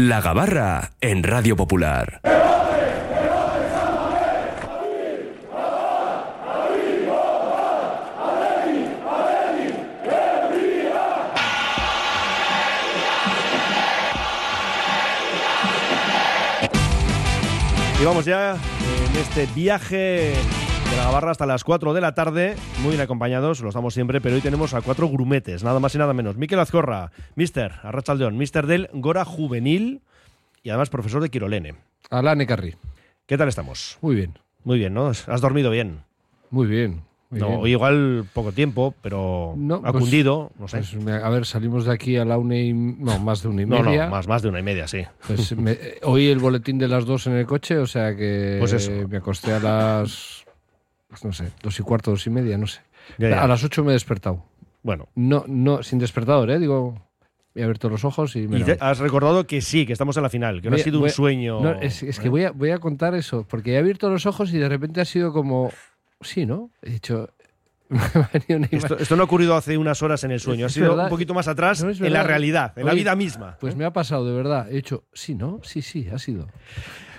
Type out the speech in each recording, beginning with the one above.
La Gabarra en Radio Popular. Y vamos ya en este viaje Gabarra hasta las 4 de la tarde, muy bien acompañados, lo estamos siempre, pero hoy tenemos a cuatro grumetes, nada más y nada menos. Miquel Azcorra, mister, Arrachaldeón, mister del Gora Juvenil y además profesor de Quirolene. Alane Carri. ¿Qué tal estamos? Muy bien. Muy bien, ¿no? ¿Has dormido bien? Muy bien. no, igual poco tiempo, pero No, ha pues- cundido, no sé. Pues, a ver, salimos de aquí a la una y... No, más de una y no, media. no, más, más de una y media, sí. Pues me- eh, oí el boletín de las dos en el coche, o sea que Pues eso. me acosté a las... pues no sé, dos y cuarto, dos y media, no sé. Ya, ya. A las ocho me he despertado. Bueno, No, no, sin despertador, ¿eh? Digo, he abierto los ojos y me y has recordado que sí, que estamos en la final, que no ha sido voy un sueño. No, es, es que voy a, voy a contar eso, porque he abierto los ojos y de repente ha sido como... Sí, ¿no? He dicho... Esto, esto no ha ocurrido hace unas horas en el sueño, ha sido verdad. un poquito más atrás No, en la realidad, en la vida misma. Pues me ha pasado, de verdad. He dicho, sí, ¿no? Sí, sí, ha sido.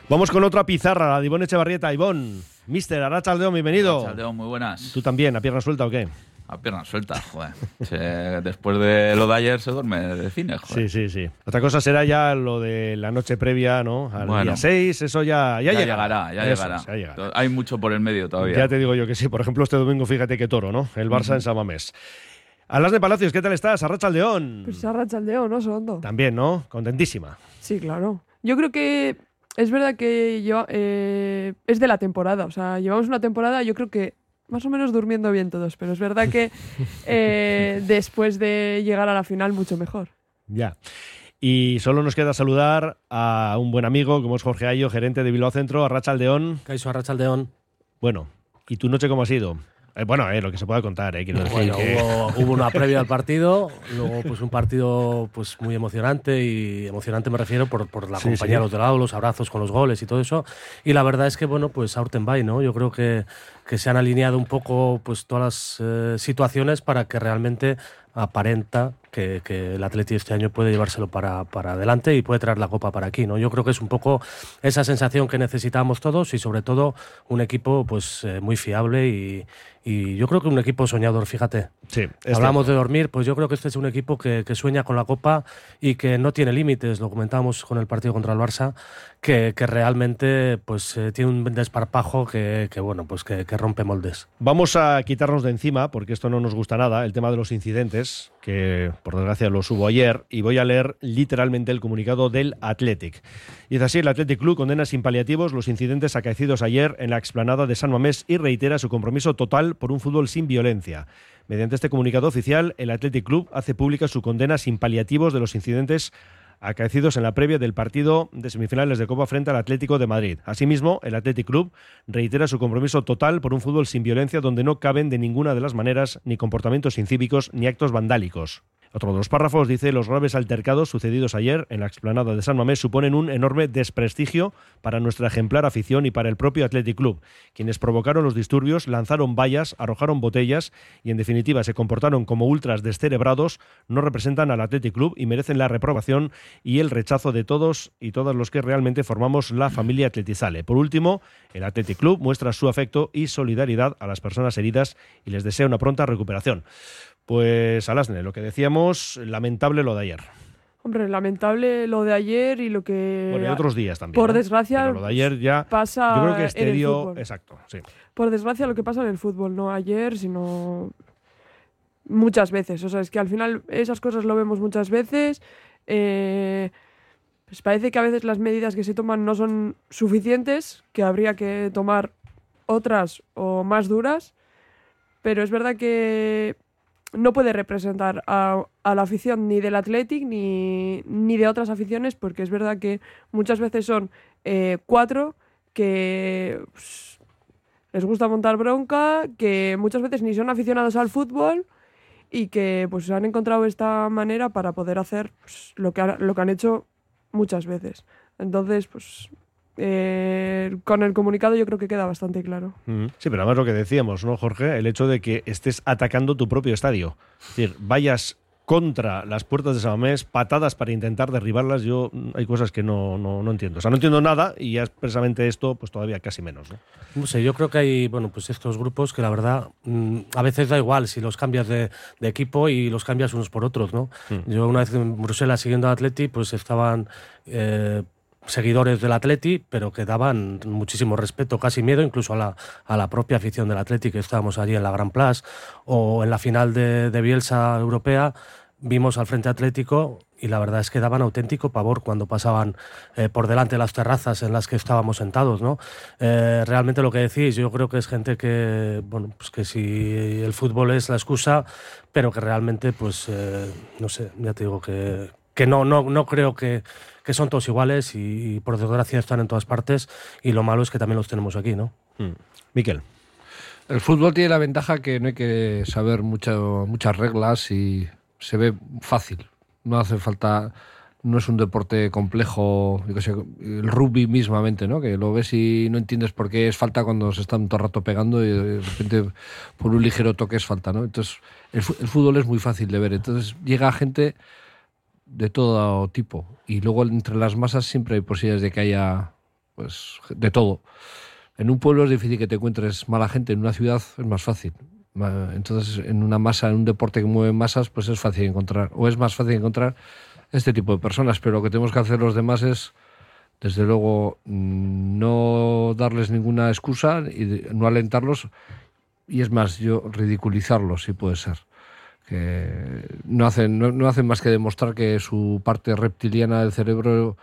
Vamos con otra pizarra, la de Ivonne Echevarrieta. Ivón, Mister Arrachaldeón, bienvenido. Chaldeo, muy buenas. ¿Tú también, a pierna suelta o qué? A pierna suelta, joder. Se- después de lo de ayer se duerme de cine, joder. Sí, sí, sí. Otra cosa será ya lo de la noche previa, ¿no? Al Bueno. día 6, eso ya, ya, ya, llegará. llegará, ya Eso llegará. ya llegará. Hay mucho por el medio todavía. Ya te digo yo que sí. Por ejemplo, este domingo, fíjate qué toro, ¿no? El Barça en Samamés. Alas de Palacios, ¿qué tal estás? Arrachaldeón. Pues Arrachaldeo, ¿no? Segundo. También, ¿no? Contentísima. Sí, claro. Yo creo que es verdad que lleva- eh, es de la temporada. O sea, llevamos una temporada, yo creo que más o menos durmiendo bien todos, pero es verdad que eh, después de llegar a la final, mucho mejor. Ya. Y solo nos queda saludar a un buen amigo, como es Jorge Ayo, gerente de Bilbao Centro, Arrachaldeón. Caiso Arrachaldeón. Bueno, ¿y tu noche cómo ha sido? Eh, bueno, eh, lo que se pueda contar, eh, quiero decir Bueno, que- hubo, hubo una previa al partido, luego pues un partido pues muy emocionante y emocionante me refiero por, por la Sí, compañía sí. al otro lado, los abrazos con los goles y todo eso. Y la verdad es que bueno, pues a Urtenbay, ¿no? Yo creo que, que se han alineado un poco pues todas las eh, situaciones para que realmente aparenta que, que el Atleti este año puede llevárselo para, para adelante y puede traer la copa para aquí, ¿no? Yo creo que es un poco esa sensación que necesitamos todos y sobre todo un equipo pues eh, muy fiable y, y yo creo que un equipo soñador, fíjate. Sí, es Hablamos de dormir, pues yo creo que este es un equipo que, que sueña con la Copa y que no tiene límites, lo comentábamos con el partido contra el Barça, que, que realmente pues eh, tiene un desparpajo que, que, bueno, pues que, que rompe moldes. Vamos a quitarnos de encima, porque esto no nos gusta nada, el tema de los incidentes, que por desgracia los hubo ayer, y voy a leer literalmente el comunicado del Athletic. Dice así, el Athletic Club condena sin paliativos los incidentes acaecidos ayer en la explanada de San Mamés y reitera su compromiso total por un fútbol sin violencia. Mediante este comunicado oficial, el Athletic Club hace pública su condena sin paliativos de los incidentes acaecidos en la previa del partido de semifinales de Copa frente al Atlético de Madrid. Asimismo, el Athletic Club reitera su compromiso total por un fútbol sin violencia donde no caben de ninguna de las maneras ni comportamientos incívicos ni actos vandálicos. Otro de los párrafos dice los graves altercados sucedidos ayer en la explanada de San Mamés suponen un enorme desprestigio para nuestra ejemplar afición y para el propio Athletic Club. Quienes provocaron los disturbios lanzaron vallas, arrojaron botellas y en definitiva se comportaron como ultras descerebrados, no representan al Athletic Club y merecen la reprobación y el rechazo de todos y todas los que realmente formamos la familia Atletizale. Por último, el Athletic Club muestra su afecto y solidaridad a las personas heridas y les desea una pronta recuperación. Pues Alasne, lo que decíamos, lamentable lo de ayer. Hombre, lamentable lo de ayer y lo que Bueno, y otros días también. por ¿no? desgracia, Pero lo de ayer ya. pasa Yo creo que en este el dio. fútbol. Exacto, sí. Por desgracia lo que pasa en el fútbol, no ayer, sino muchas veces. O sea, es que al final esas cosas lo vemos muchas veces. Eh, pues parece que a veces las medidas que se toman no son suficientes, que habría que tomar otras o más duras. Pero es verdad que no puede representar a, la afición ni del Athletic ni, ni de otras aficiones, porque es verdad que muchas veces son eh, cuatro que pues, les gusta montar bronca, que muchas veces ni son aficionados al fútbol y que pues han encontrado esta manera para poder hacer pues, lo, que ha- lo que han hecho muchas veces. Entonces, pues eh, con el comunicado yo creo que queda bastante claro. Sí, pero además lo que decíamos, ¿no, Jorge? El hecho de que estés atacando tu propio estadio. Es decir, vayas contra las puertas de Samamés, patadas para intentar derribarlas. Yo mm, hay cosas que no, no, no entiendo. O sea, no entiendo nada y ya expresamente esto, pues todavía casi menos. ¿no? No sé, yo creo que hay, bueno, pues estos grupos que la verdad mm, a veces da igual si los cambias de, de equipo y los cambias unos por otros, ¿no? Mm. Yo una vez en Bruselas siguiendo a Atleti, pues estaban eh, seguidores del Atleti, pero que daban muchísimo respeto, casi miedo incluso a la, a la propia afición del Atleti, que estábamos allí en la Gran Place o en la final de, de Bielsa Europea, vimos al Frente Atlético y la verdad es que daban auténtico pavor cuando pasaban eh, por delante de las terrazas en las que estábamos sentados, ¿no? Eh, realmente lo que decís, yo creo que es gente que, bueno, pues que si el fútbol es la excusa, pero que realmente, pues, eh, no sé, ya te digo que, que no, no, no creo que, que son todos iguales y, y por desgracia están en todas partes y lo malo es que también los tenemos aquí, ¿no? Mm. Miquel. El fútbol tiene la ventaja que no hay que saber mucho, muchas reglas y se ve fácil. No hace falta, no es un deporte complejo, sé, el rugby mismamente, ¿no? Que lo ves y no entiendes por qué es falta cuando se están todo el rato pegando y de repente por un ligero toque es falta, ¿no? Entonces, el, el fútbol es muy fácil de ver. Entonces, llega gente de todo tipo y luego entre las masas siempre hay posibilidades de que haya, pues, de todo. En un pueblo es difícil que te encuentres mala gente, en una ciudad es más fácil. Entonces, en una masa, en un deporte que mueve masas, pues es fácil encontrar, o es más fácil encontrar este tipo de personas. Pero lo que tenemos que hacer los demás es, desde luego, no darles ninguna excusa y no alentarlos. Y es más, yo ridiculizarlos, si puede ser. Que no hacen, no hacen más que demostrar que su parte reptiliana del cerebro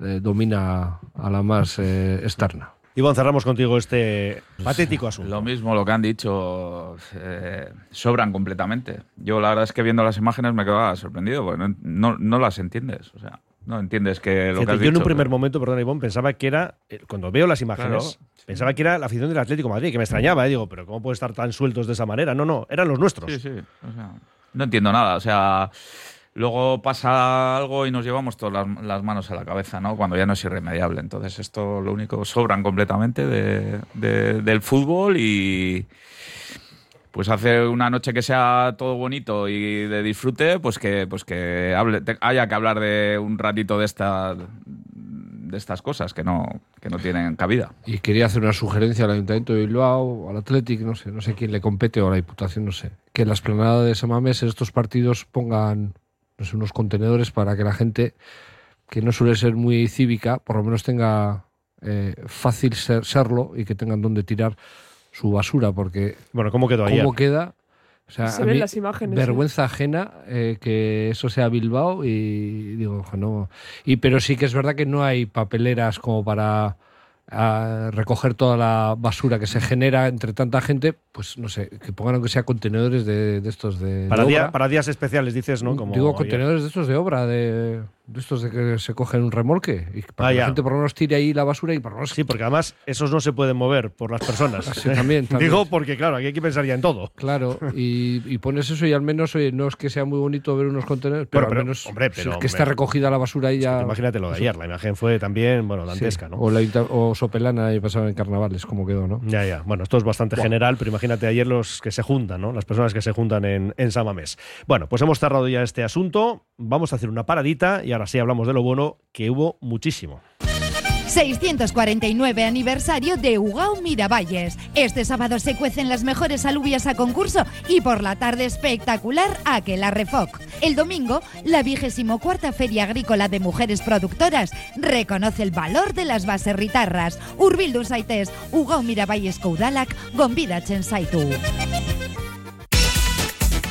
eh, domina a la más eh, externa. Iván, cerramos contigo este patético asunto. Lo mismo lo que han dicho, eh, sobran completamente. Yo la verdad es que viendo las imágenes me quedaba sorprendido, porque no, no, no las entiendes. O sea, no entiendes que lo que Fíjate, has yo en un dicho, primer pero- momento, perdón, Iván, pensaba que era, eh, cuando veo las imágenes, Claro. pensaba que era la afición del Atlético de Madrid, que me extrañaba, eh, digo, pero ¿cómo puede estar tan sueltos de esa manera? No, no, eran los nuestros. Sí, sí. o sea, no entiendo nada. O sea, luego pasa algo y nos llevamos todas las, las manos a la cabeza, ¿no? Cuando ya no es irremediable. Entonces, esto lo único sobran completamente de- de- del fútbol y. Pues hace una noche que sea todo bonito y de disfrute, pues que, pues que hable, haya que hablar de un ratito de esta, de estas cosas que no, que no tienen cabida. Y quería hacer una sugerencia al Ayuntamiento de Bilbao, al Athletic, no sé, no sé quién le compete o a la Diputación, no sé. Que en la esplanada de Samamés en estos partidos pongan no sé, unos contenedores para que la gente, que no suele ser muy cívica, por lo menos tenga eh, fácil ser- serlo y que tengan donde tirar su basura, porque Bueno, ¿cómo quedó ayer? cómo queda... O sea, Se a ven mí, las imágenes. Vergüenza ajena eh, que eso sea Bilbao y digo, no. Y pero sí que es verdad que no hay papeleras como para ah, recoger toda la basura que se genera entre tanta gente, pues no sé, que pongan aunque sea contenedores de, de estos de, Para, de día- obra. para días especiales, dices, ¿no? Como Digo, ayer. contenedores de estos de obra, de estos de que se cogen un remolque. Y para Ah, que ya. la gente por lo menos tire ahí la basura y por lo menos Sí, porque además esos no se pueden mover por las personas. Sí, también, también. Digo, porque claro, aquí hay que pensar ya en todo. Claro, y, y pones eso y al menos, oye, no es que sea muy bonito ver unos contenedores, pero, al menos hombre, si es que está recogida la basura ahí ya... Imagínate lo de ayer, la imagen fue también, bueno, Sí. dantesca, ¿no? O, la, Inter- o Sopelana y pasaba en carnavales, como quedó, ¿no? Ya, ya. Bueno, esto es bastante general, pero imagínate ayer los que se juntan, ¿no? Las personas que se juntan en, en Samamés. Bueno, pues hemos cerrado ya este asunto. Vamos a hacer una paradita y ahora sí hablamos de lo bueno, que hubo muchísimo. 649 aniversario de Ugao Miravalles. Este sábado se cuecen las mejores alubias a concurso y por la tarde espectacular Aquela Refoc. El domingo, la vigésimo cuarta Feria Agrícola de Mujeres Productoras reconoce el valor de las baserritarras. Urbildu Saites, Ugao Miravalles Koudalak, Gombida Chensaitu.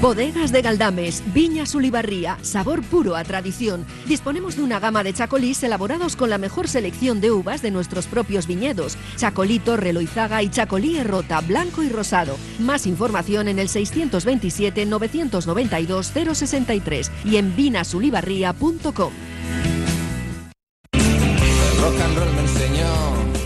Bodegas de Galdames, Viñas Ulibarría, sabor puro a tradición. Disponemos de una gama de chacolís elaborados con la mejor selección de uvas de nuestros propios viñedos. Chacolito, Reloizaga y Chacolí Rota, blanco y rosado. Más información en el 627 992 063 y en vinasulibarría.com.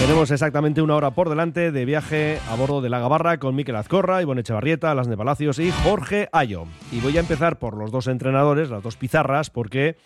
Tenemos exactamente una hora por delante de viaje a bordo de la Gabarra con Miquel Azcorra, Ivonne Echevarrieta, Las de Palacios y Jorge Ayo. Y voy a empezar por los dos entrenadores, las dos pizarras, porque,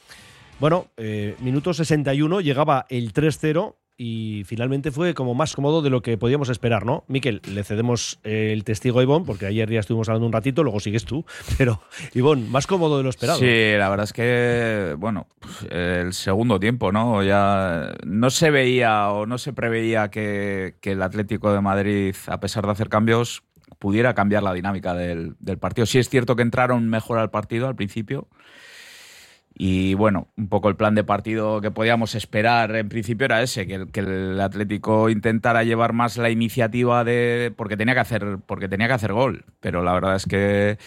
bueno, eh, minuto 61 llegaba el 3-0 y finalmente fue como más cómodo de lo que podíamos esperar, ¿no? Miquel, le cedemos eh, el testigo a Ivonne, porque ayer ya estuvimos hablando un ratito, luego sigues tú, pero Ivonne, más cómodo de lo esperado. Sí, la verdad es que, bueno, el segundo tiempo, ¿no? Ya no se veía o no se preveía que, que el Atlético de Madrid, a pesar de hacer cambios, pudiera cambiar la dinámica del, del partido. Sí es cierto que entraron mejor al partido al principio. Y bueno, un poco el plan de partido que podíamos esperar en principio era ese, que el, Atlético intentara llevar más la iniciativa de. porque tenía que hacer, porque tenía que hacer gol. Pero la verdad es que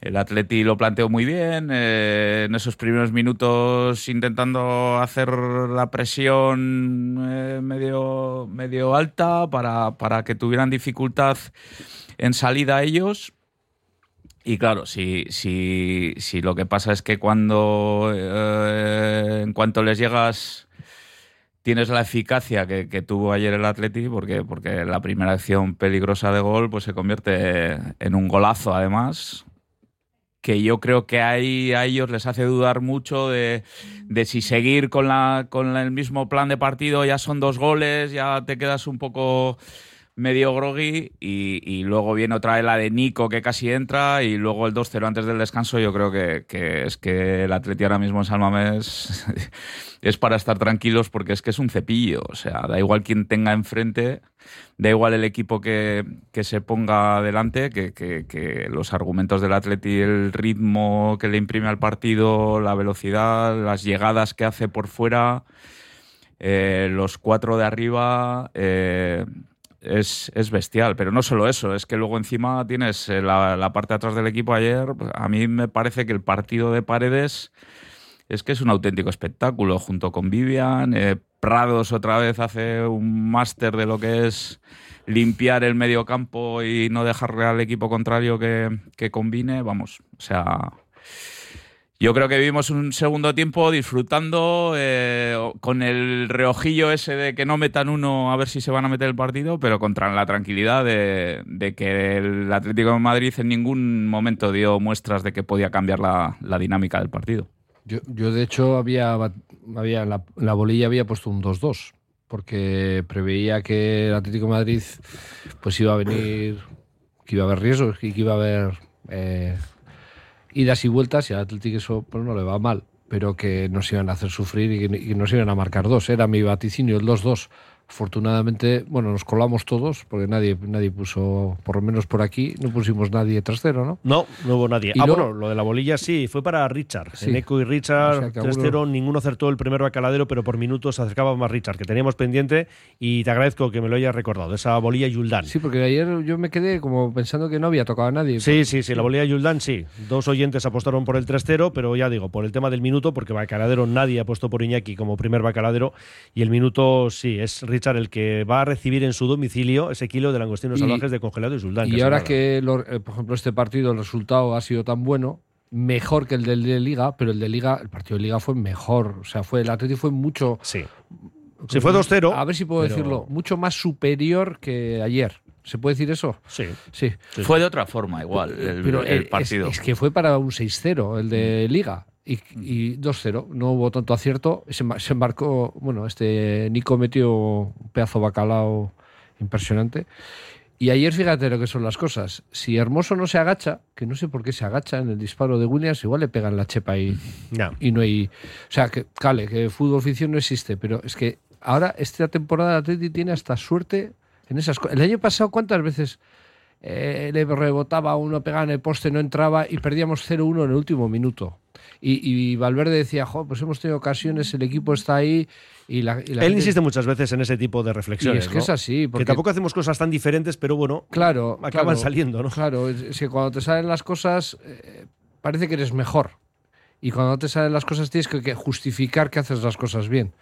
el Atleti lo planteó muy bien. eh, en esos primeros minutos intentando hacer la presión eh, medio, medio alta para, para que tuvieran dificultad en salida ellos. Y claro, si, si, si lo que pasa es que cuando eh, en cuanto les llegas tienes la eficacia que, tuvo ayer el Atleti, porque, porque la primera acción peligrosa de gol pues se convierte en un golazo además, que yo creo que ahí a ellos les hace dudar mucho de, de si seguir con, la, con el mismo plan de partido, ya son dos goles, ya te quedas un poco medio groggy y, luego viene otra vez la de Nico que casi entra y luego el 2-0 antes del descanso yo creo que, es que el Atleti ahora mismo en Salmamés es para estar tranquilos porque es que es un cepillo, o sea, da igual quien tenga enfrente, da igual el equipo que, que se ponga delante, que, que- que los argumentos del Atleti, el ritmo que le imprime al partido, la velocidad, las llegadas que hace por fuera, eh, los cuatro de arriba... eh, es, es bestial, pero no solo eso, es que luego encima tienes eh, la, la parte de atrás del equipo ayer. pues, A mí me parece que el partido de Paredes es que es un auténtico espectáculo, junto con Vivian. eh, Prados otra vez hace un máster de lo que es limpiar el medio campo y no dejarle al equipo contrario que, que combine. Vamos, o sea, yo creo que vivimos un segundo tiempo disfrutando eh, con el reojillo ese de que no metan uno a ver si se van a meter el partido, pero contra la tranquilidad de, que el Atlético de Madrid en ningún momento dio muestras de que podía cambiar la, dinámica del partido. Yo, yo, de hecho, había, había la, la bolilla había puesto un 2-2, porque preveía que el Atlético de Madrid pues iba a venir, que iba a haber riesgos y que iba a haber eh, idas y vueltas y al Atlético eso pues, no le va mal, pero que nos iban a hacer sufrir y que nos iban a marcar dos. Era mi vaticinio, el 2-2. Afortunadamente, bueno, nos colamos todos, porque nadie, nadie puso, por lo menos por aquí, no pusimos nadie trasero, ¿no? No, no hubo nadie. Y ah, luego- bueno, lo de la bolilla sí, fue para Richard. Sí. Eneco y Richard, O sea que 3-0, alguno- ninguno acertó el primer bacaladero, pero por minutos se acercaba más Richard, que teníamos pendiente, y te agradezco que me lo hayas recordado, esa bolilla Yuldán. Sí, porque ayer yo me quedé como pensando que no había tocado a nadie. Sí, sí, sí, la bolilla Yuldán sí. Dos oyentes apostaron por el 3-0, pero ya digo, por el tema del minuto, porque Bacaladero nadie apostó por Iñaki como primer Bacaladero, y el minuto sí, es Richard el que va a recibir en su domicilio ese kilo de langostinos Y- salvajes de congelado y Yuldán. Y es ahora que, lo- eh, por ejemplo, este partido, el resultado ha sido tan bueno, mejor que el del de Liga, pero el de Liga, el partido de Liga fue mejor. O sea, fue el Atlético fue mucho. Sí. Si fue 2-0. A ver si puedo pero- decirlo. Mucho más superior que ayer. ¿Se puede decir eso? Sí. Sí. Fue de otra forma igual el, Pero el eh, es- partido. Es, que fue para un 6-0 el de Liga. Y, y 2-0. No hubo tanto acierto. Se, embarcó. Bueno, este Nico metió un pedazo de bacalao impresionante. Y ayer fíjate lo que son las cosas. Si Hermoso no se agacha, que no sé por qué se agacha en el disparo de Williams, igual le pegan la chepa y, y no hay. O sea, que, cale, que fútbol ficción no existe, pero es que ahora esta temporada Atleti tiene hasta suerte en esas cosas. El año pasado, ¿cuántas veces eh, le rebotaba uno, pegaba en el poste, no entraba y perdíamos 0-1 en el último minuto? Y, y Valverde decía, jo, pues hemos tenido ocasiones, el equipo está ahí y la, y la Él gente- insiste muchas veces en ese tipo de reflexiones. Y es que ¿no? es así, porque- Que tampoco hacemos cosas tan diferentes, pero bueno, Claro, acaban claro, saliendo, ¿no? Claro, es, que cuando te salen las cosas eh, parece que eres mejor. Y cuando te salen las cosas tienes que, que justificar que haces las cosas bien.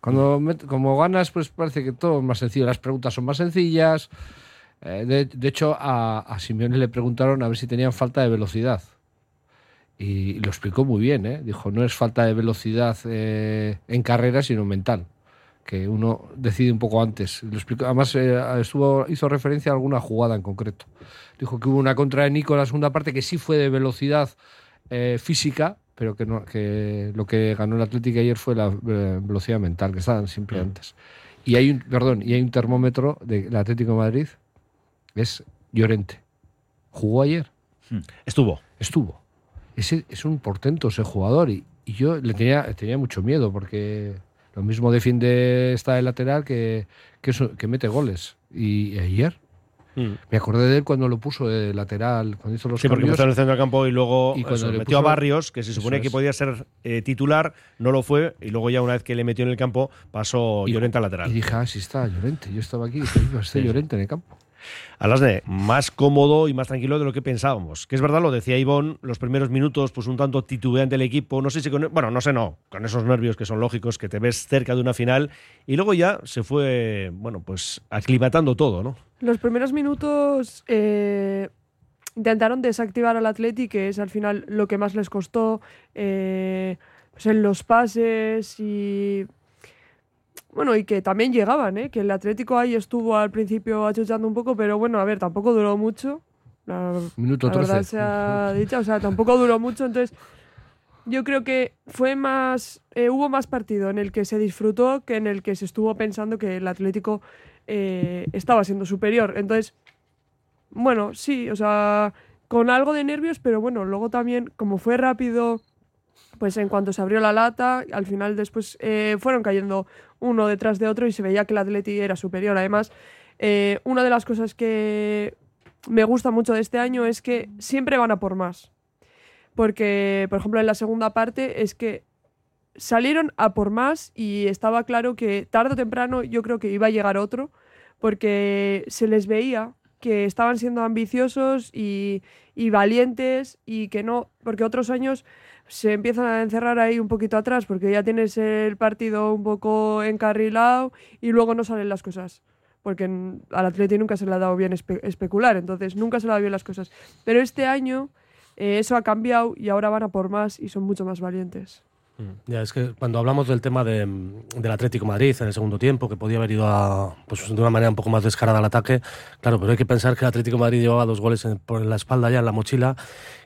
Cuando como ganas, pues parece que todo es más sencillo. Las preguntas son más sencillas. Eh, de, de hecho, a, a Simeone le preguntaron a ver si tenían falta de velocidad. Y lo explicó muy bien, ¿eh? Dijo, no es falta de velocidad eh, en carrera, sino mental. Que uno decide un poco antes. Lo explicó, además, estuvo, hizo referencia a alguna jugada en concreto. Dijo que hubo una contra de Nico en la segunda parte que sí fue de velocidad física, pero que, no, que lo que ganó el Atlético ayer fue la velocidad mental, que estaban siempre antes. Y hay un, perdón, y hay un termómetro del Atlético de Madrid, es Llorente. ¿Jugó ayer? Estuvo. Estuvo. Ese es un portento ese jugador y, y yo le tenía, tenía mucho miedo porque lo mismo defiende esta de lateral que, que, eso- que mete goles. Y ayer Mm. me acordé de él cuando lo puso de lateral, cuando hizo los Sí, porque cambios. empezó en el centro del campo y luego Y cuando eso, le metió a puso- Barrios, que se Eso suponía que podía ser eh, titular, no lo fue, y luego ya una vez que le metió en el campo, pasó Y- Llorente al lateral. Y dije, ah, sí está Llorente. Yo estaba aquí y dije, "Iba, está Sí. Llorente en el campo. Alasne, más cómodo y más tranquilo de lo que pensábamos. Que es verdad, lo decía Ivón, los primeros minutos, pues un tanto titubeante el equipo. No sé si con. Bueno, no sé, no. Con esos nervios que son lógicos, que te ves cerca de una final. Y luego ya se fue, bueno, pues aclimatando todo, ¿no? Los primeros minutos eh, intentaron desactivar al Atleti, que es al final lo que más les costó eh, pues en los pases y. Bueno, y que también llegaban, ¿eh? que el Atlético ahí estuvo al principio achuchando un poco, pero bueno, a ver, tampoco duró mucho. La, Minuto la verdad 13. sea dicha, o sea, tampoco duró mucho, entonces yo creo que fue más, eh, hubo más partido en el que se disfrutó que en el que se estuvo pensando que el Atlético eh, estaba siendo superior. Entonces, bueno, sí, o sea, con algo de nervios, pero bueno, luego también, como fue rápido, pues en cuanto se abrió la lata, al final después eh, fueron cayendo uno detrás de otro y se veía que el Atleti era superior. Además, eh, una de las cosas que me gusta mucho de este año es que siempre van a por más. Porque, por ejemplo, en la segunda parte es que salieron a por más y estaba claro que tarde o temprano yo creo que iba a llegar otro, porque se les veía que estaban siendo ambiciosos y, y valientes y que no, porque otros años se empiezan a encerrar ahí un poquito atrás porque ya tienes el partido un poco encarrilado y luego no salen las cosas. Porque al Atleti nunca se le ha dado bien espe- especular, entonces nunca se le ha dado bien las cosas. Pero este año eh, eso ha cambiado y ahora van a por más y son mucho más valientes. Ya, es que cuando hablamos del tema de, del Atlético de Madrid en el segundo tiempo, que podía haber ido a, pues, de una manera un poco más descarada al ataque, claro, pero hay que pensar que el Atlético de Madrid llevaba dos goles en- por la espalda ya en la mochila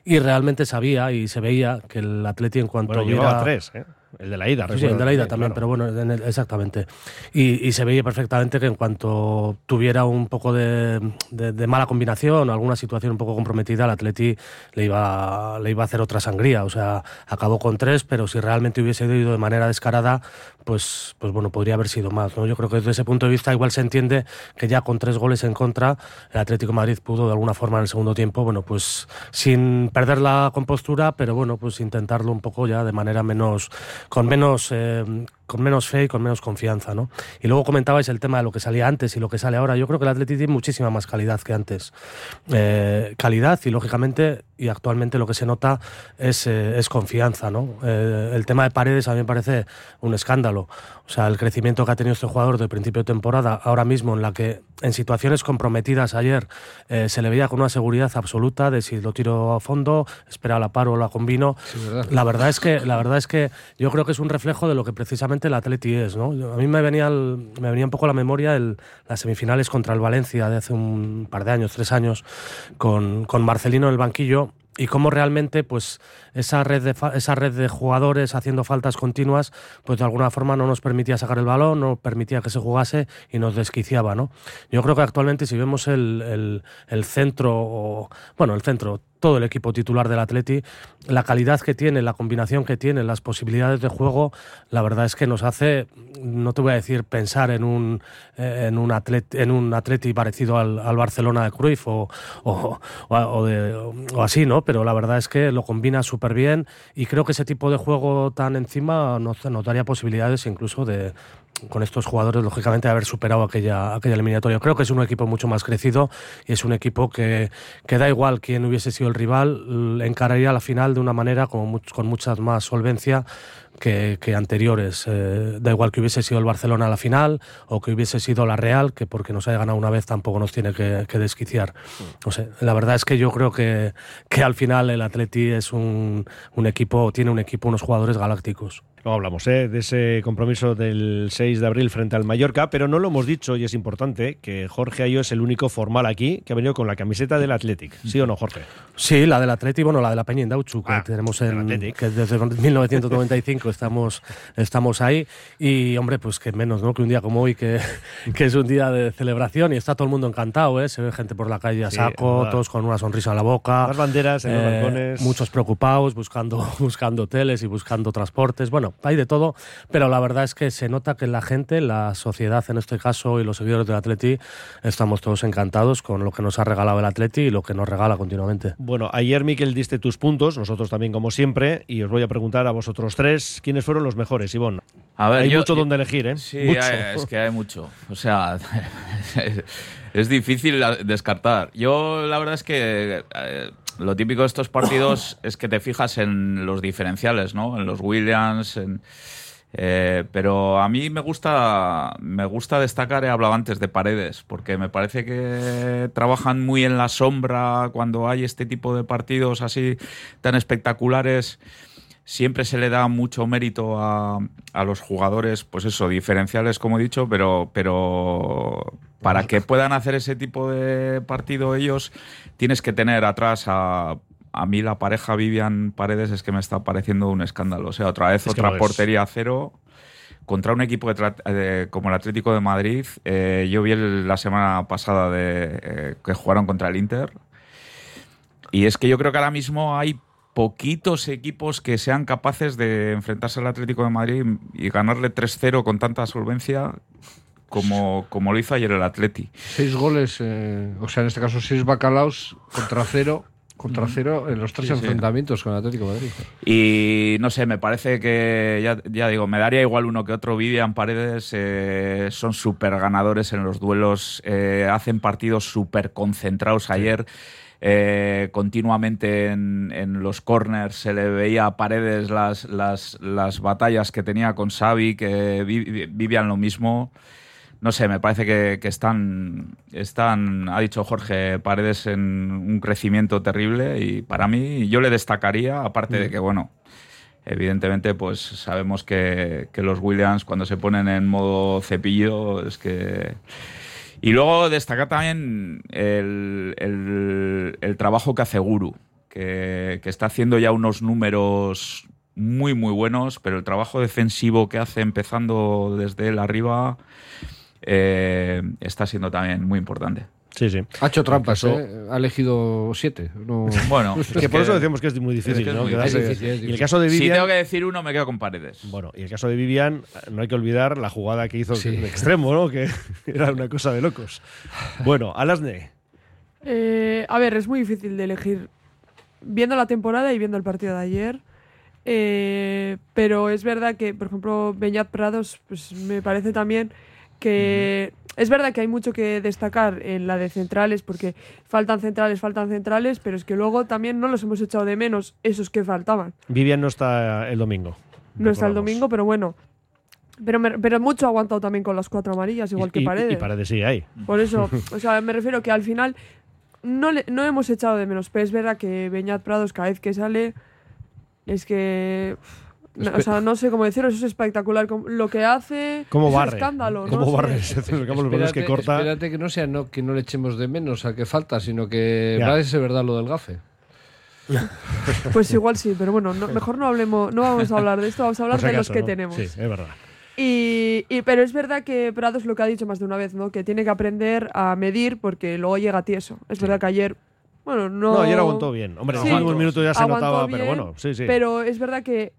y realmente sabía y se veía que el Atlético en cuanto Bueno, hubiera- llevaba tres, ¿eh? El de la ida, Sí, sí, el de la ida también, claro. pero bueno, en el- exactamente. Y, y se veía perfectamente que en cuanto tuviera un poco de, de- de mala combinación o alguna situación un poco comprometida, el Atleti le iba, le iba a hacer otra sangría. O sea, acabó con tres, pero si realmente hubiese ido de manera descarada, pues, pues bueno, podría haber sido más. ¿no? Yo creo que desde ese punto de vista igual se entiende que ya con tres goles en contra, el Atlético de Madrid pudo de alguna forma en el segundo tiempo, bueno, pues sin perder la compostura, pero bueno, pues intentarlo un poco ya de manera menos, con menos, eh, con menos fe y con menos confianza, ¿no? Y luego comentabais el tema de lo que salía antes y lo que sale ahora. Yo creo que el Atlético tiene muchísima más calidad que antes. Eh, calidad y lógicamente y actualmente lo que se nota es, eh, es confianza, ¿no? Eh, el tema de Paredes a mí me parece un escándalo. O sea, el crecimiento que ha tenido este jugador de principio de temporada, ahora mismo en la que en situaciones comprometidas ayer eh, se le veía con una seguridad absoluta de si lo tiro a fondo, espera la paro o la combino. La verdad es que la verdad es que yo creo que es un reflejo de lo que precisamente el Atleti es, ¿no? A mí me venía me venía un poco la memoria el- las semifinales contra el Valencia de hace un par de años, tres años, con, Marcelino en el banquillo y cómo realmente pues esa red de esa red de jugadores haciendo faltas continuas pues de alguna forma no nos permitía sacar el balón no permitía que se jugase y nos desquiciaba no yo creo que actualmente si vemos el, el- centro bueno el centro todo el equipo titular del Atleti la calidad que tiene la combinación que tiene las posibilidades de juego la verdad es que nos hace no te voy a decir pensar en un eh, en un atleti, en un atleti parecido al, al Barcelona de Cruyff o, o, de- o así no pero la verdad es que lo combina súper bien y creo que ese tipo de juego tan encima nos, nos daría posibilidades incluso de con estos jugadores, lógicamente, de haber superado aquella, aquella eliminatoria. Creo que es un equipo mucho más crecido y es un equipo que, que da igual quién hubiese sido el rival, encararía la final de una manera much- con mucha más solvencia que, que anteriores. Eh, da igual que hubiese sido el Barcelona a la final o que hubiese sido la Real, que porque nos haya ganado una vez tampoco nos tiene que, que desquiciar. No sé, la verdad es que yo creo que, que al final el Atleti es un, un equipo, tiene un equipo, unos jugadores galácticos. Luego hablamos ¿eh? de ese compromiso del 6 de abril frente al Mallorca, pero no lo hemos dicho y es importante que Jorge Ayo es el único formal aquí que ha venido con la camiseta del Athletic. ¿Sí o no, Jorge? Sí, la del Atleti, bueno, la de la Peña Indauchu, que Ah, tenemos en, Athletic. que desde 1995 estamos, estamos ahí. Y, hombre, pues que menos, ¿no? Que un día como hoy, que, que es un día de celebración y está todo el mundo encantado, ¿eh? Se ve gente por la calle a Sí, saco, todos con una sonrisa en la boca. Las banderas en los Eh, balcones. Muchos preocupados, buscando, buscando hoteles y buscando transportes. Bueno, hay de todo, pero la verdad es que se nota que la gente, la sociedad en este caso y los seguidores del Atleti, estamos todos encantados con lo que nos ha regalado el Atleti y lo que nos regala continuamente. Bueno, ayer, Miquel, diste tus puntos, nosotros también como siempre, y os voy a preguntar a vosotros tres quiénes fueron los mejores, Ivonne. A ver, Hay yo- mucho yo- donde elegir, ¿eh? Sí, mucho. hay- es que hay mucho. O sea, es difícil descartar. Yo la verdad es que eh, lo típico de estos partidos es que te fijas en los diferenciales, ¿no? En los Williams, eh, pero a mí me gusta, me gusta destacar, he hablado antes de paredes, porque me parece que trabajan muy en la sombra cuando hay este tipo de partidos así tan espectaculares siempre se le da mucho mérito a, a los jugadores, pues eso, diferenciales, como he dicho, pero, pero para que puedan hacer ese tipo de partido ellos, tienes que tener atrás a. A mí la pareja Vivian Paredes es que me está pareciendo un escándalo. O sea, otra vez Es otra portería a cero contra un equipo de eh, como el Atlético de Madrid. Eh, yo vi el- la semana pasada de, eh, que jugaron contra el Inter. Y es que yo creo que ahora mismo hay poquitos equipos que sean capaces de enfrentarse al Atlético de Madrid y ganarle 3-0 con tanta solvencia como, como lo hizo ayer el Atleti. Seis goles, eh, o sea, en este caso seis bacalaos contra cero, contra cero en los tres Sí, sí. enfrentamientos con el Atlético de Madrid. Y no sé, me parece que, ya, ya digo, me daría igual uno que otro. Vivian Paredes eh, son súper ganadores en los duelos, eh, hacen partidos súper concentrados. Ayer, eh, continuamente en, en los corners, se le veía a Paredes las, las, las batallas que tenía con Xavi, que vi- Vivian lo mismo. No sé, me parece que, que están, están, ha dicho Jorge Paredes, en un crecimiento terrible y para mí yo le destacaría, aparte de que, bueno, evidentemente pues sabemos que, que los Williams cuando se ponen en modo cepillo es que... Y luego destacar también el, el- el trabajo que hace Guru, que, que está haciendo ya unos números muy, muy buenos, pero el trabajo defensivo que hace empezando desde el arriba eh, está siendo también muy importante. Sí, sí. Ha hecho trampas, ¿eh? Ha elegido siete. No... Bueno, Es que por eso decimos que es muy difícil, es que es ¿no? muy Quedarse- difícil, es Y el caso de si tengo que decir uno, me quedo con Paredes. bueno, y el caso de Vivian, no hay que olvidar la jugada que hizo Sí. de extremo, ¿no? Que era una cosa de locos. Bueno, Alasne, Eh, a ver, es muy difícil de elegir viendo la temporada y viendo el partido de ayer. Eh, pero es verdad que, por ejemplo, Beñat Prados, pues me parece también que es verdad que hay mucho que destacar en la de centrales, porque faltan centrales, faltan centrales, pero es que luego también no los hemos echado de menos esos que faltaban. Vivian no está el domingo. No está el domingo, pero bueno. Pero, me- pero mucho ha aguantado también con las cuatro amarillas, igual Y- que Paredes. Y Paredes sigue ahí. Por eso, o sea, me refiero que al final no, le- no hemos echado de menos, pero es verdad que Beñat Prados cada vez que sale es que... no, o sea, no sé cómo decirlo, eso es espectacular. Lo que hace ¿Cómo es un barre? escándalo. ¿Cómo no barre? Se que Espérate- corta. Espérate que no sea no, que no le echemos de menos al que falta, sino que va a ser verdad lo del gafe. Pues igual sí, pero bueno, no- mejor no hablemos, no vamos a hablar de esto, vamos a hablar de los que ¿no? tenemos. Sí, es verdad. Y, y- pero es verdad que Prados lo que ha dicho más de una vez, ¿no? Que tiene que aprender a medir porque luego llega tieso. Es verdad que ayer, bueno, no. No, ayer aguantó bien. Hombre, en Sí. últimos minutos ya se notaba, pero bien, bueno, sí, sí. Pero es verdad que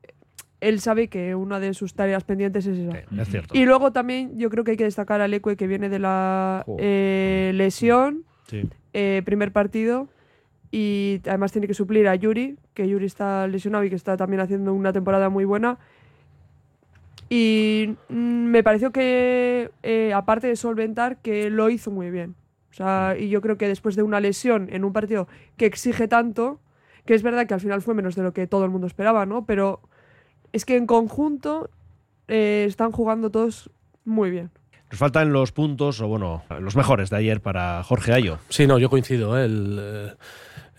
él sabe que una de sus tareas pendientes es esa. Sí, es cierto. Y luego también yo creo que hay que destacar al Ecue que viene de la eh, lesión, Sí. eh, primer partido. Y además tiene que suplir a Yuri, que Yuri está lesionado y que está también haciendo una temporada muy buena. Y mm, me pareció que, eh, aparte de solventar, que lo hizo muy bien. O sea, y yo creo que después de una lesión en un partido que exige tanto, que es verdad que al final fue menos de lo que todo el mundo esperaba, ¿no? Pero es que en conjunto eh, están jugando todos muy bien. Nos faltan los puntos, o bueno, los mejores de ayer para Jorge Ayo. Sí, no, yo coincido. ¿eh? El, eh,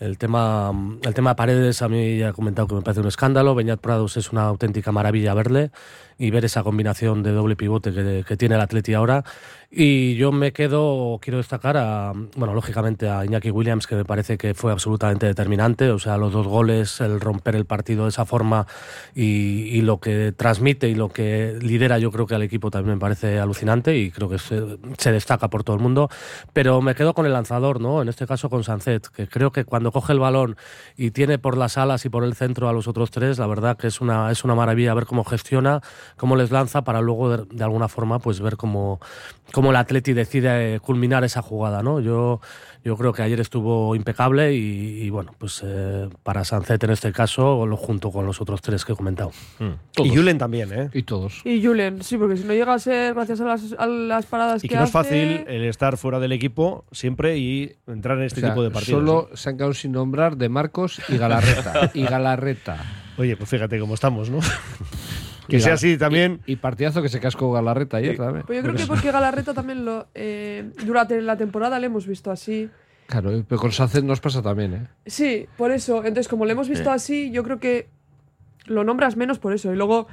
el tema, el tema de Paredes, a mí ya he comentado que me parece un escándalo. Beñat Prados es una auténtica maravilla verle y ver esa combinación de doble pivote que, que tiene el Atleti ahora. Y yo me quedo, quiero destacar a, bueno, lógicamente a Iñaki Williams, que me parece que fue absolutamente determinante. O sea, los dos goles, el romper el partido de esa forma y, y lo que transmite y lo que lidera, yo creo que al equipo también me parece alucinante y creo que se, se destaca por todo el mundo. Pero me quedo con el lanzador, ¿no? En este caso con Sancet, que creo que cuando coge el balón y tiene por las alas y por el centro a los otros tres, la verdad que es una, es una maravilla ver cómo gestiona, cómo les lanza para luego de, de alguna forma pues ver cómo, cómo el Atleti decide culminar esa jugada, ¿no? Yo, yo creo que ayer estuvo impecable y, y, bueno, pues eh, para Sancet en este caso, lo junto con los otros tres que he comentado. Y Julen también, ¿eh? Y todos. Y Julen, sí, porque si no llega a ser gracias a las, a las paradas Y que, que no es fácil el estar fuera del equipo siempre y entrar en este O sea, tipo de partidos. Solo se han quedado sin nombrar de Marcos y Galarreta. y Galarreta. Oye, pues fíjate cómo estamos, ¿no? que sea así también. Y, y partidazo que se cascó Galarreta ayer también. Pues yo creo que porque Galarreta también lo eh, durante la temporada le hemos visto así. Claro, eh, pero con Sánchez nos pasa también, ¿eh? Sí, por eso. Entonces, como le hemos visto así, yo creo que lo nombras menos por eso. Y luego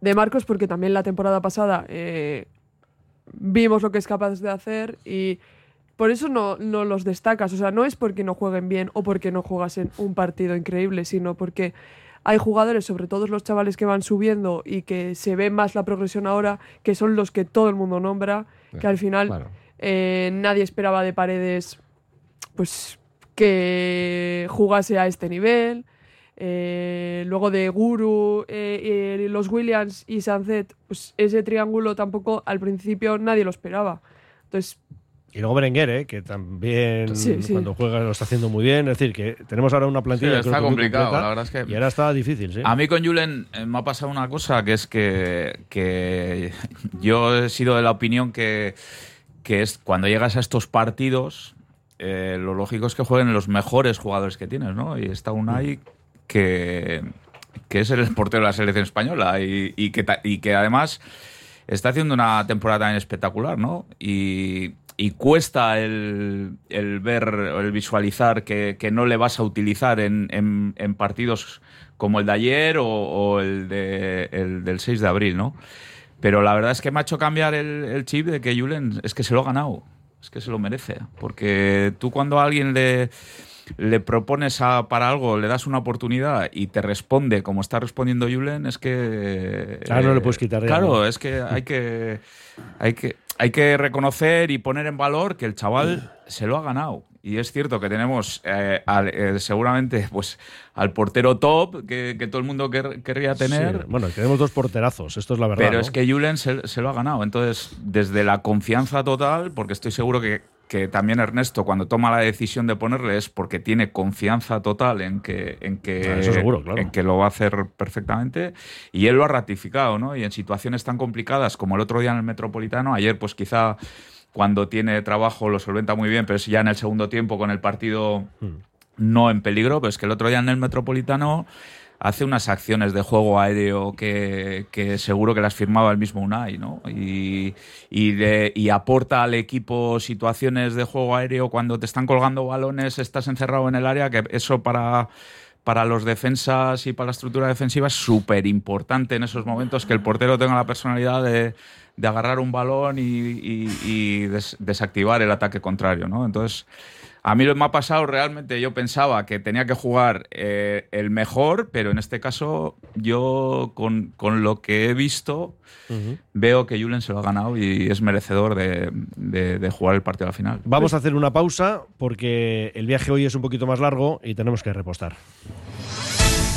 de Marcos, porque también la temporada pasada eh, vimos lo que es capaz de hacer y por eso no, no los destacas. O sea, no es porque no jueguen bien o porque no jugasen un partido increíble, sino porque hay jugadores, sobre todo los chavales que van subiendo y que se ve más la progresión ahora, que son los que todo el mundo nombra, que al final Claro. eh, nadie esperaba de Paredes pues que jugase a este nivel. Eh, luego de Guru, eh, eh, los Williams y Sancet, pues ese triángulo tampoco al principio nadie lo esperaba. Entonces, Y luego Berenguer, ¿eh? que también Sí, sí. cuando juega lo está haciendo muy bien. Es decir, que tenemos ahora una plantilla Sí, creo está que muy complicado, completa, la verdad es que- Y ahora está difícil, sí. A mí con Julen eh, me ha pasado una cosa que es que, que yo he sido de la opinión que, que es cuando llegas a estos partidos, eh, lo lógico es que jueguen los mejores jugadores que tienes, ¿no? Y está Unai que, que es el portero de la selección española y, y que, y que además está haciendo una temporada también espectacular, ¿no? Y, y cuesta el, el ver, el visualizar que, que no le vas a utilizar en, en- en partidos como el de ayer o, o el, de, el del 6 de abril, ¿no? Pero la verdad es que me ha hecho cambiar el, el chip de que Julen es que se lo ha ganado, es que se lo merece. Porque tú cuando a alguien le, le propones a- para algo, le das una oportunidad y te responde como está respondiendo Julen, es que... Claro, no le eh, puedes quitar ya, Claro, ¿no? es que hay que... Hay que, hay que reconocer y poner en valor que el chaval se lo ha ganado. Y es cierto que tenemos eh, al- eh, seguramente pues al portero top que, que todo el mundo quer- querría tener. Sí, Bueno, tenemos dos porterazos, esto es la verdad. Pero ¿no? es que Julen se, se lo ha ganado. Entonces, desde la confianza total, porque estoy seguro que, que también Ernesto, cuando toma la decisión de ponerle, es porque tiene confianza total en que, en que, Ah, eso seguro, claro. en que lo va a hacer perfectamente. Y él lo ha ratificado, ¿no? Y en situaciones tan complicadas como el otro día en el Metropolitano, ayer, pues quizá cuando tiene trabajo lo solventa muy bien, pero es ya en el segundo tiempo con el partido no en peligro, pero es que el otro día en el Metropolitano hace unas acciones de juego aéreo que, seguro que las firmaba el mismo Unai, ¿no? Y, y, de- y aporta al equipo situaciones de juego aéreo cuando te están colgando balones, estás encerrado en el área, que eso para para los defensas y para la estructura defensiva es súper importante en esos momentos que el portero tenga la personalidad de, de agarrar un balón y, y- y des- desactivar el ataque contrario, ¿no? Entonces, a mí lo que me ha pasado realmente, yo pensaba que tenía que jugar eh, el mejor, pero en este caso yo con, con lo que he visto veo que Julen se lo ha ganado y es merecedor de, de- de jugar el partido a la final. Vamos a hacer una pausa porque el viaje hoy es un poquito más largo y tenemos que repostar.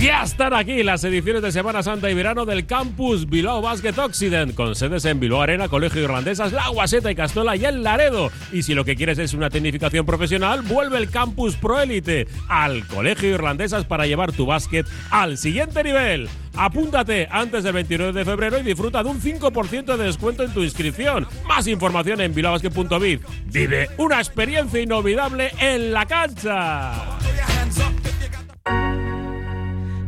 Ya están aquí las ediciones de Semana Santa y Verano del Campus Bilbao Basket Occident, con sedes en Bilbao Arena, Colegio Irlandesas, La Guaseta y Castola y El Laredo. Y si lo que quieres es una tecnificación profesional, vuelve el Campus Pro Élite al Colegio Irlandesas para llevar tu básquet al siguiente nivel. Apúntate antes del 29 de febrero y disfruta de un 5% de descuento en tu inscripción. Más información en bilbaobasket.biz. Vive una experiencia inolvidable en la cancha.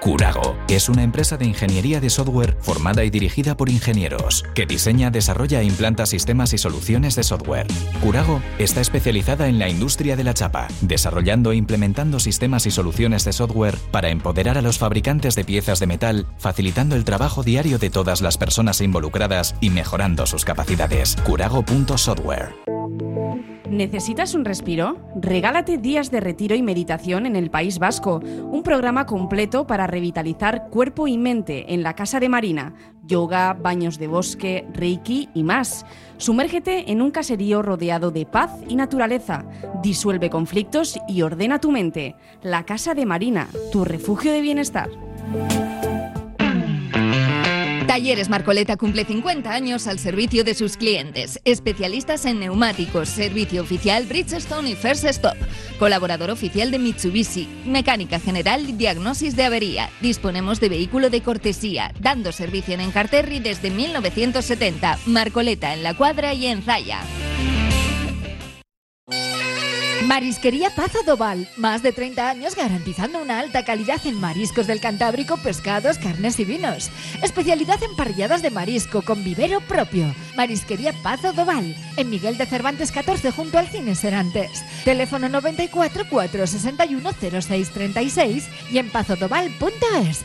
Curago es una empresa de ingeniería de software formada y dirigida por ingenieros que diseña, desarrolla e implanta sistemas y soluciones de software. Curago está especializada en la industria de la chapa, desarrollando e implementando sistemas y soluciones de software para empoderar a los fabricantes de piezas de metal, facilitando el trabajo diario de todas las personas involucradas y mejorando sus capacidades. Curago.software. ¿Necesitas un respiro? Regálate días de retiro y meditación en el País Vasco, un programa completo para revitalizar cuerpo y mente en la Casa de Marina, yoga, baños de bosque, reiki y más. Sumérgete en un caserío rodeado de paz y naturaleza, disuelve conflictos y ordena tu mente. La Casa de Marina, tu refugio de bienestar. Talleres Marcoleta cumple 50 años al servicio de sus clientes. Especialistas en neumáticos, servicio oficial Bridgestone y First Stop. Colaborador oficial de Mitsubishi. Mecánica general y diagnosis de avería. Disponemos de vehículo de cortesía, dando servicio en Encarterri desde 1970. Marcoleta en La Cuadra y en Zaya. Marisquería Pazo Doval, más de 30 años garantizando una alta calidad en mariscos del Cantábrico, pescados, carnes y vinos. Especialidad en parrilladas de marisco con vivero propio. Marisquería Pazo Doval, en Miguel de Cervantes 14 junto al Cine Serantes. Teléfono 94 461 0636 y en pazodoval.es.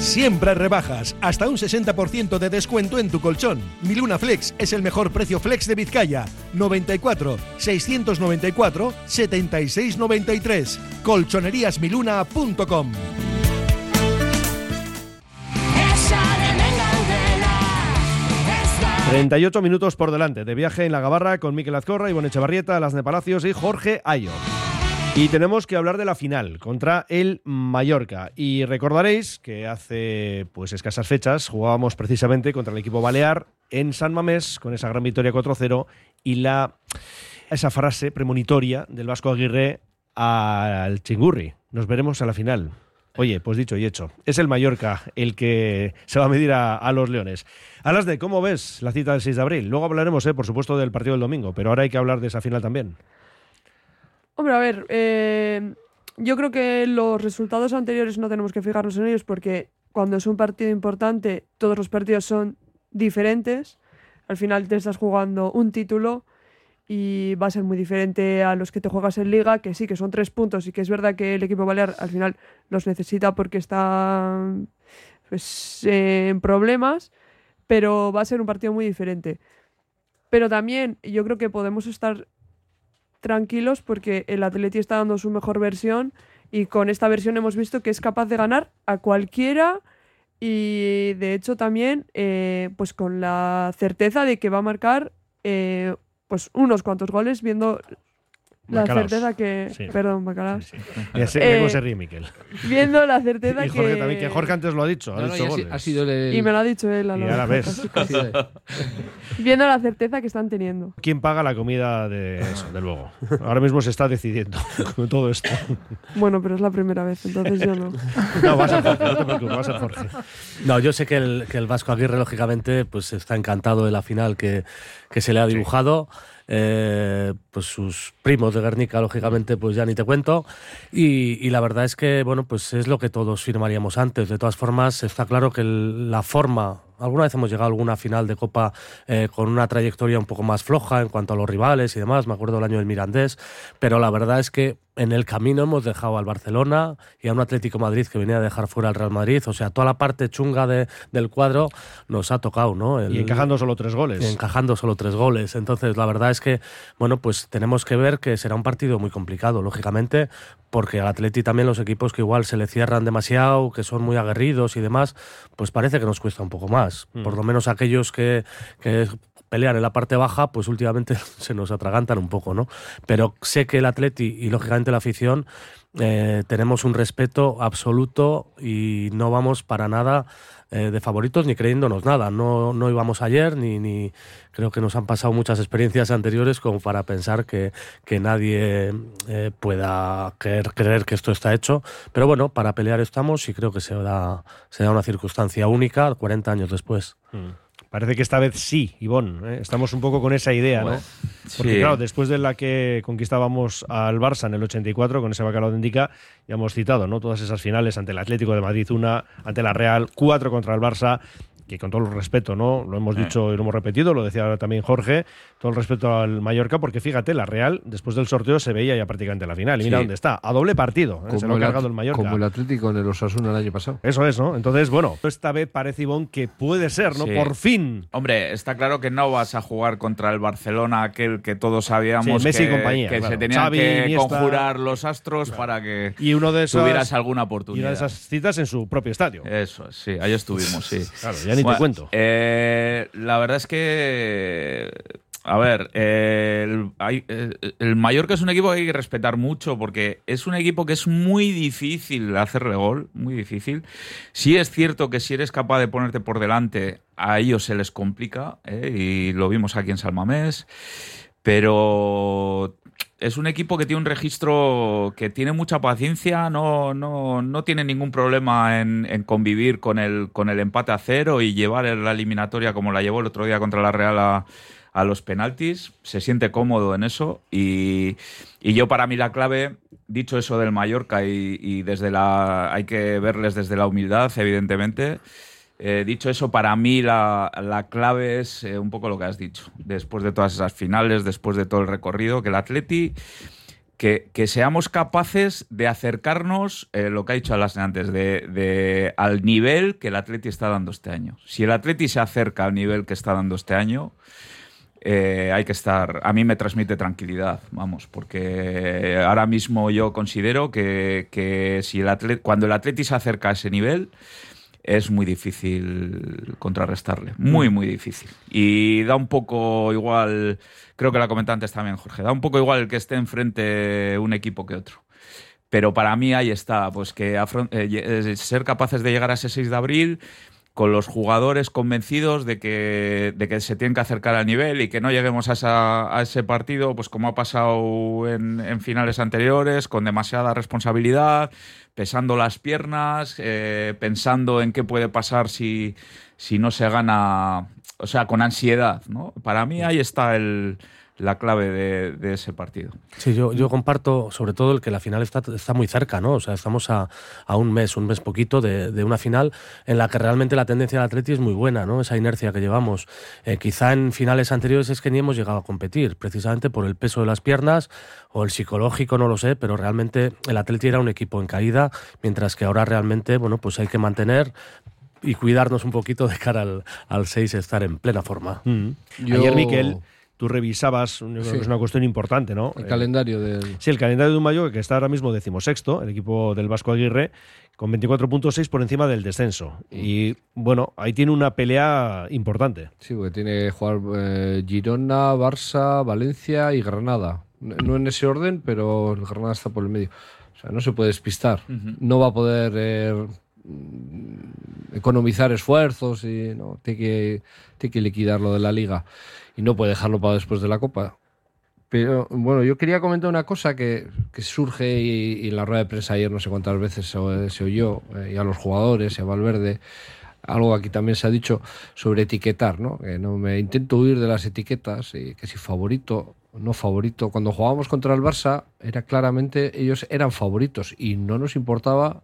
Siempre rebajas, hasta un 60% de descuento en tu colchón. Miluna Flex es el mejor precio flex de Vizcaya. 94 694 7693. Colchoneríasmiluna.com. 38 minutos por delante de viaje en la Gabarra con Miquel Azcorra, Ivonne Echevarrieta, Las Palacios y Jorge Ayo. Y tenemos que hablar de la final contra el Mallorca. Y recordaréis que hace pues escasas fechas jugábamos precisamente contra el equipo Balear en San Mamés con esa gran victoria 4-0 y la esa frase premonitoria del Vasco Aguirre al Chingurri. Nos veremos a la final. Oye, pues dicho y hecho. Es el Mallorca el que se va a medir a, a los Leones. Alas de, ¿cómo ves la cita del 6 de abril? Luego hablaremos, eh, por supuesto, del partido del domingo, pero ahora hay que hablar de esa final también. Hombre, a ver, eh, yo creo que los resultados anteriores no tenemos que fijarnos en ellos porque cuando es un partido importante, todos los partidos son diferentes. Al final te estás jugando un título y va a ser muy diferente a los que te juegas en liga, que sí, que son tres puntos y que es verdad que el equipo balear al final los necesita porque está pues, en problemas, pero va a ser un partido muy diferente. Pero también yo creo que podemos estar tranquilos porque el Atleti está dando su mejor versión y con esta versión hemos visto que es capaz de ganar a cualquiera y de hecho también eh, pues con la certeza de que va a marcar eh, pues unos cuantos goles viendo la Bacalaos. certeza que Sí. perdón bacalaos Ya sé Eh, cómo se ríe Miquel. viendo la certeza Y Jorge que también, que Jorge antes lo ha dicho. Ha No, no, dicho y ha si- goles. ha sido el- y me lo ha dicho él a Y ahora ves. viendo la certeza que están teniendo ¿Quién paga la comida de eso, de luego? Ahora mismo se está decidiendo con todo esto. bueno pero es la primera vez entonces yo no No, va a Jorge, no te preocupes, va a Jorge. No, yo sé que el, que el Vasco Aguirre, lógicamente, pues está encantado de la final que, que se le ha dibujado. Eh, pues sus primos de Guernica, lógicamente, pues ya ni te cuento. Y, la verdad es que, bueno, pues es lo que todos firmaríamos antes. De todas formas, está claro que la forma. Alguna vez hemos llegado a alguna final de Copa eh, con una trayectoria un poco más floja en cuanto a los rivales y demás. Me acuerdo el año del Mirandés. Pero la verdad es que en el camino hemos dejado al Barcelona y a un Atlético Madrid que venía a dejar fuera al Real Madrid. O sea, toda la parte chunga de- del cuadro nos ha tocado, ¿no? El- Y encajando solo tres goles. y encajando solo tres goles. Entonces, la verdad es que, bueno, pues tenemos que ver que será un partido muy complicado, lógicamente, porque al Atleti también los equipos que igual se le cierran demasiado, que son muy aguerridos y demás, pues parece que nos cuesta un poco más. Mm. Por lo menos aquellos que, que pelean en la parte baja, pues últimamente se nos atragantan un poco, ¿no? Pero sé que el Atleti y lógicamente la afición eh, tenemos un respeto absoluto y no vamos para nada eh, de favoritos ni creyéndonos nada. No, no íbamos ayer ni, ni creo que nos han pasado muchas experiencias anteriores como para pensar que, que nadie eh, pueda creer, creer que esto está hecho. Pero bueno, para pelear estamos y creo que se da, se da una circunstancia única 40 años después. Mm. Parece que esta vez sí, Ivonne. ¿eh? Estamos un poco con esa idea, Bueno, ¿no? Porque, sí. claro, después de la que conquistábamos al Barça en el 84, con ese bacalao de Indica, ya hemos citado, ¿no? Todas esas finales ante el Atlético de Madrid, una, ante la Real, cuatro contra el Barça, que con todo el respeto, ¿no? Lo hemos dicho y lo hemos repetido, lo decía ahora también Jorge, todo el respeto al Mallorca, porque fíjate, la Real, después del sorteo, se veía ya prácticamente la final. Y mira Sí. dónde está, a doble partido. ¿eh? Se lo ha cargado el Mallorca. como el Atlético en el Osasuna el año pasado. Eso es, ¿no? Entonces, bueno, esta vez parece, Ivonne, que puede ser, ¿no? Sí. Por fin. Hombre, está claro que no vas a jugar contra el Barcelona, aquel que todos sabíamos Sí, Messi y que, compañía, que claro. se tenían Xavi, que Iniesta. conjurar los astros para que Y uno de esos, tuvieras alguna Y oportunidad. una de esas citas en su propio estadio. Eso, es, sí, ahí estuvimos, sí. Claro, ya ni te cuento. eh, la verdad es que. A ver, eh, el, hay- eh, el Mallorca es un equipo que hay que respetar mucho porque es un equipo que es muy difícil hacerle gol, muy difícil. Sí es cierto que si eres capaz de ponerte por delante, a ellos se les complica, ¿eh? y lo vimos aquí en Salmamés, pero es un equipo que tiene un registro que tiene mucha paciencia, no, no, no tiene ningún problema en, convivir con el, con el empate a cero y llevar la eliminatoria como la llevó el otro día contra la Real a, a los penaltis, se siente cómodo en eso y, y yo para mí la clave, dicho eso del Mallorca y, y desde la, hay que verles desde la humildad, evidentemente. Eh, dicho eso, para mí la, la clave es eh, un poco lo que has dicho. Después de todas esas finales, después de todo el recorrido, que el Atleti, que, que seamos capaces de acercarnos, eh, lo que ha dicho Alasne antes, de, de- al nivel que el Atleti está dando este año. Si el Atleti se acerca al nivel que está dando este año, hay que estar. A mí me transmite tranquilidad, vamos, porque ahora mismo yo considero que, que si el Atleti, cuando el Atleti se acerca a ese nivel, es muy difícil contrarrestarle. Muy, muy difícil. Y da un poco igual, creo que la comentaba antes también Jorge, da un poco igual el que esté enfrente un equipo que otro. Pero para mí ahí está, pues que eh, eh, ser capaces de llegar a ese 6 de abril con los jugadores convencidos de que, de que se tienen que acercar al nivel y que no lleguemos a, esa- a ese partido, pues como ha pasado en, en finales anteriores, con demasiada responsabilidad, pesando las piernas, eh, pensando en qué puede pasar si, si no se gana, o sea, con ansiedad. ¿no? Para mí ahí está el, la clave de, de ese partido. Sí, yo, yo comparto sobre todo el que la final está, está muy cerca, ¿no? O sea, estamos a, a un mes, un mes poquito de, de una final en la que realmente la tendencia del Atleti es muy buena, ¿no? Esa inercia que llevamos. Eh, quizá en finales anteriores es que ni hemos llegado a competir, precisamente por el peso de las piernas o el psicológico, no lo sé, pero realmente el Atleti era un equipo en caída, mientras que ahora realmente, bueno, pues hay que mantener y cuidarnos un poquito de cara al, al 6 estar en plena forma. Yo- Ayer, Miquel, tú revisabas, yo creo Sí. que es una cuestión importante, ¿no? El Eh, calendario del... Sí, el calendario de un Mayo que está ahora mismo decimosexto, el equipo del Vasco Aguirre, con 24.6 por encima del descenso. Y bueno, ahí tiene una pelea importante. Sí, porque tiene que jugar eh, Girona, Barça, Valencia y Granada. No en ese orden, pero el Granada está por el medio. O sea, no se puede despistar. No va a poder eh, mm, economizar esfuerzos y no, tiene que, tiene que liquidar lo de la liga. Y no puede dejarlo para después de la Copa. Pero bueno, yo quería comentar una cosa que, que surge y, en la rueda de prensa ayer no sé cuántas veces se, se oyó, eh, y a los jugadores y a Valverde, algo aquí también se ha dicho sobre etiquetar, ¿no? Que no me intento huir de las etiquetas, y que si favorito no favorito. Cuando jugábamos contra el Barça, era claramente, ellos eran favoritos y no nos importaba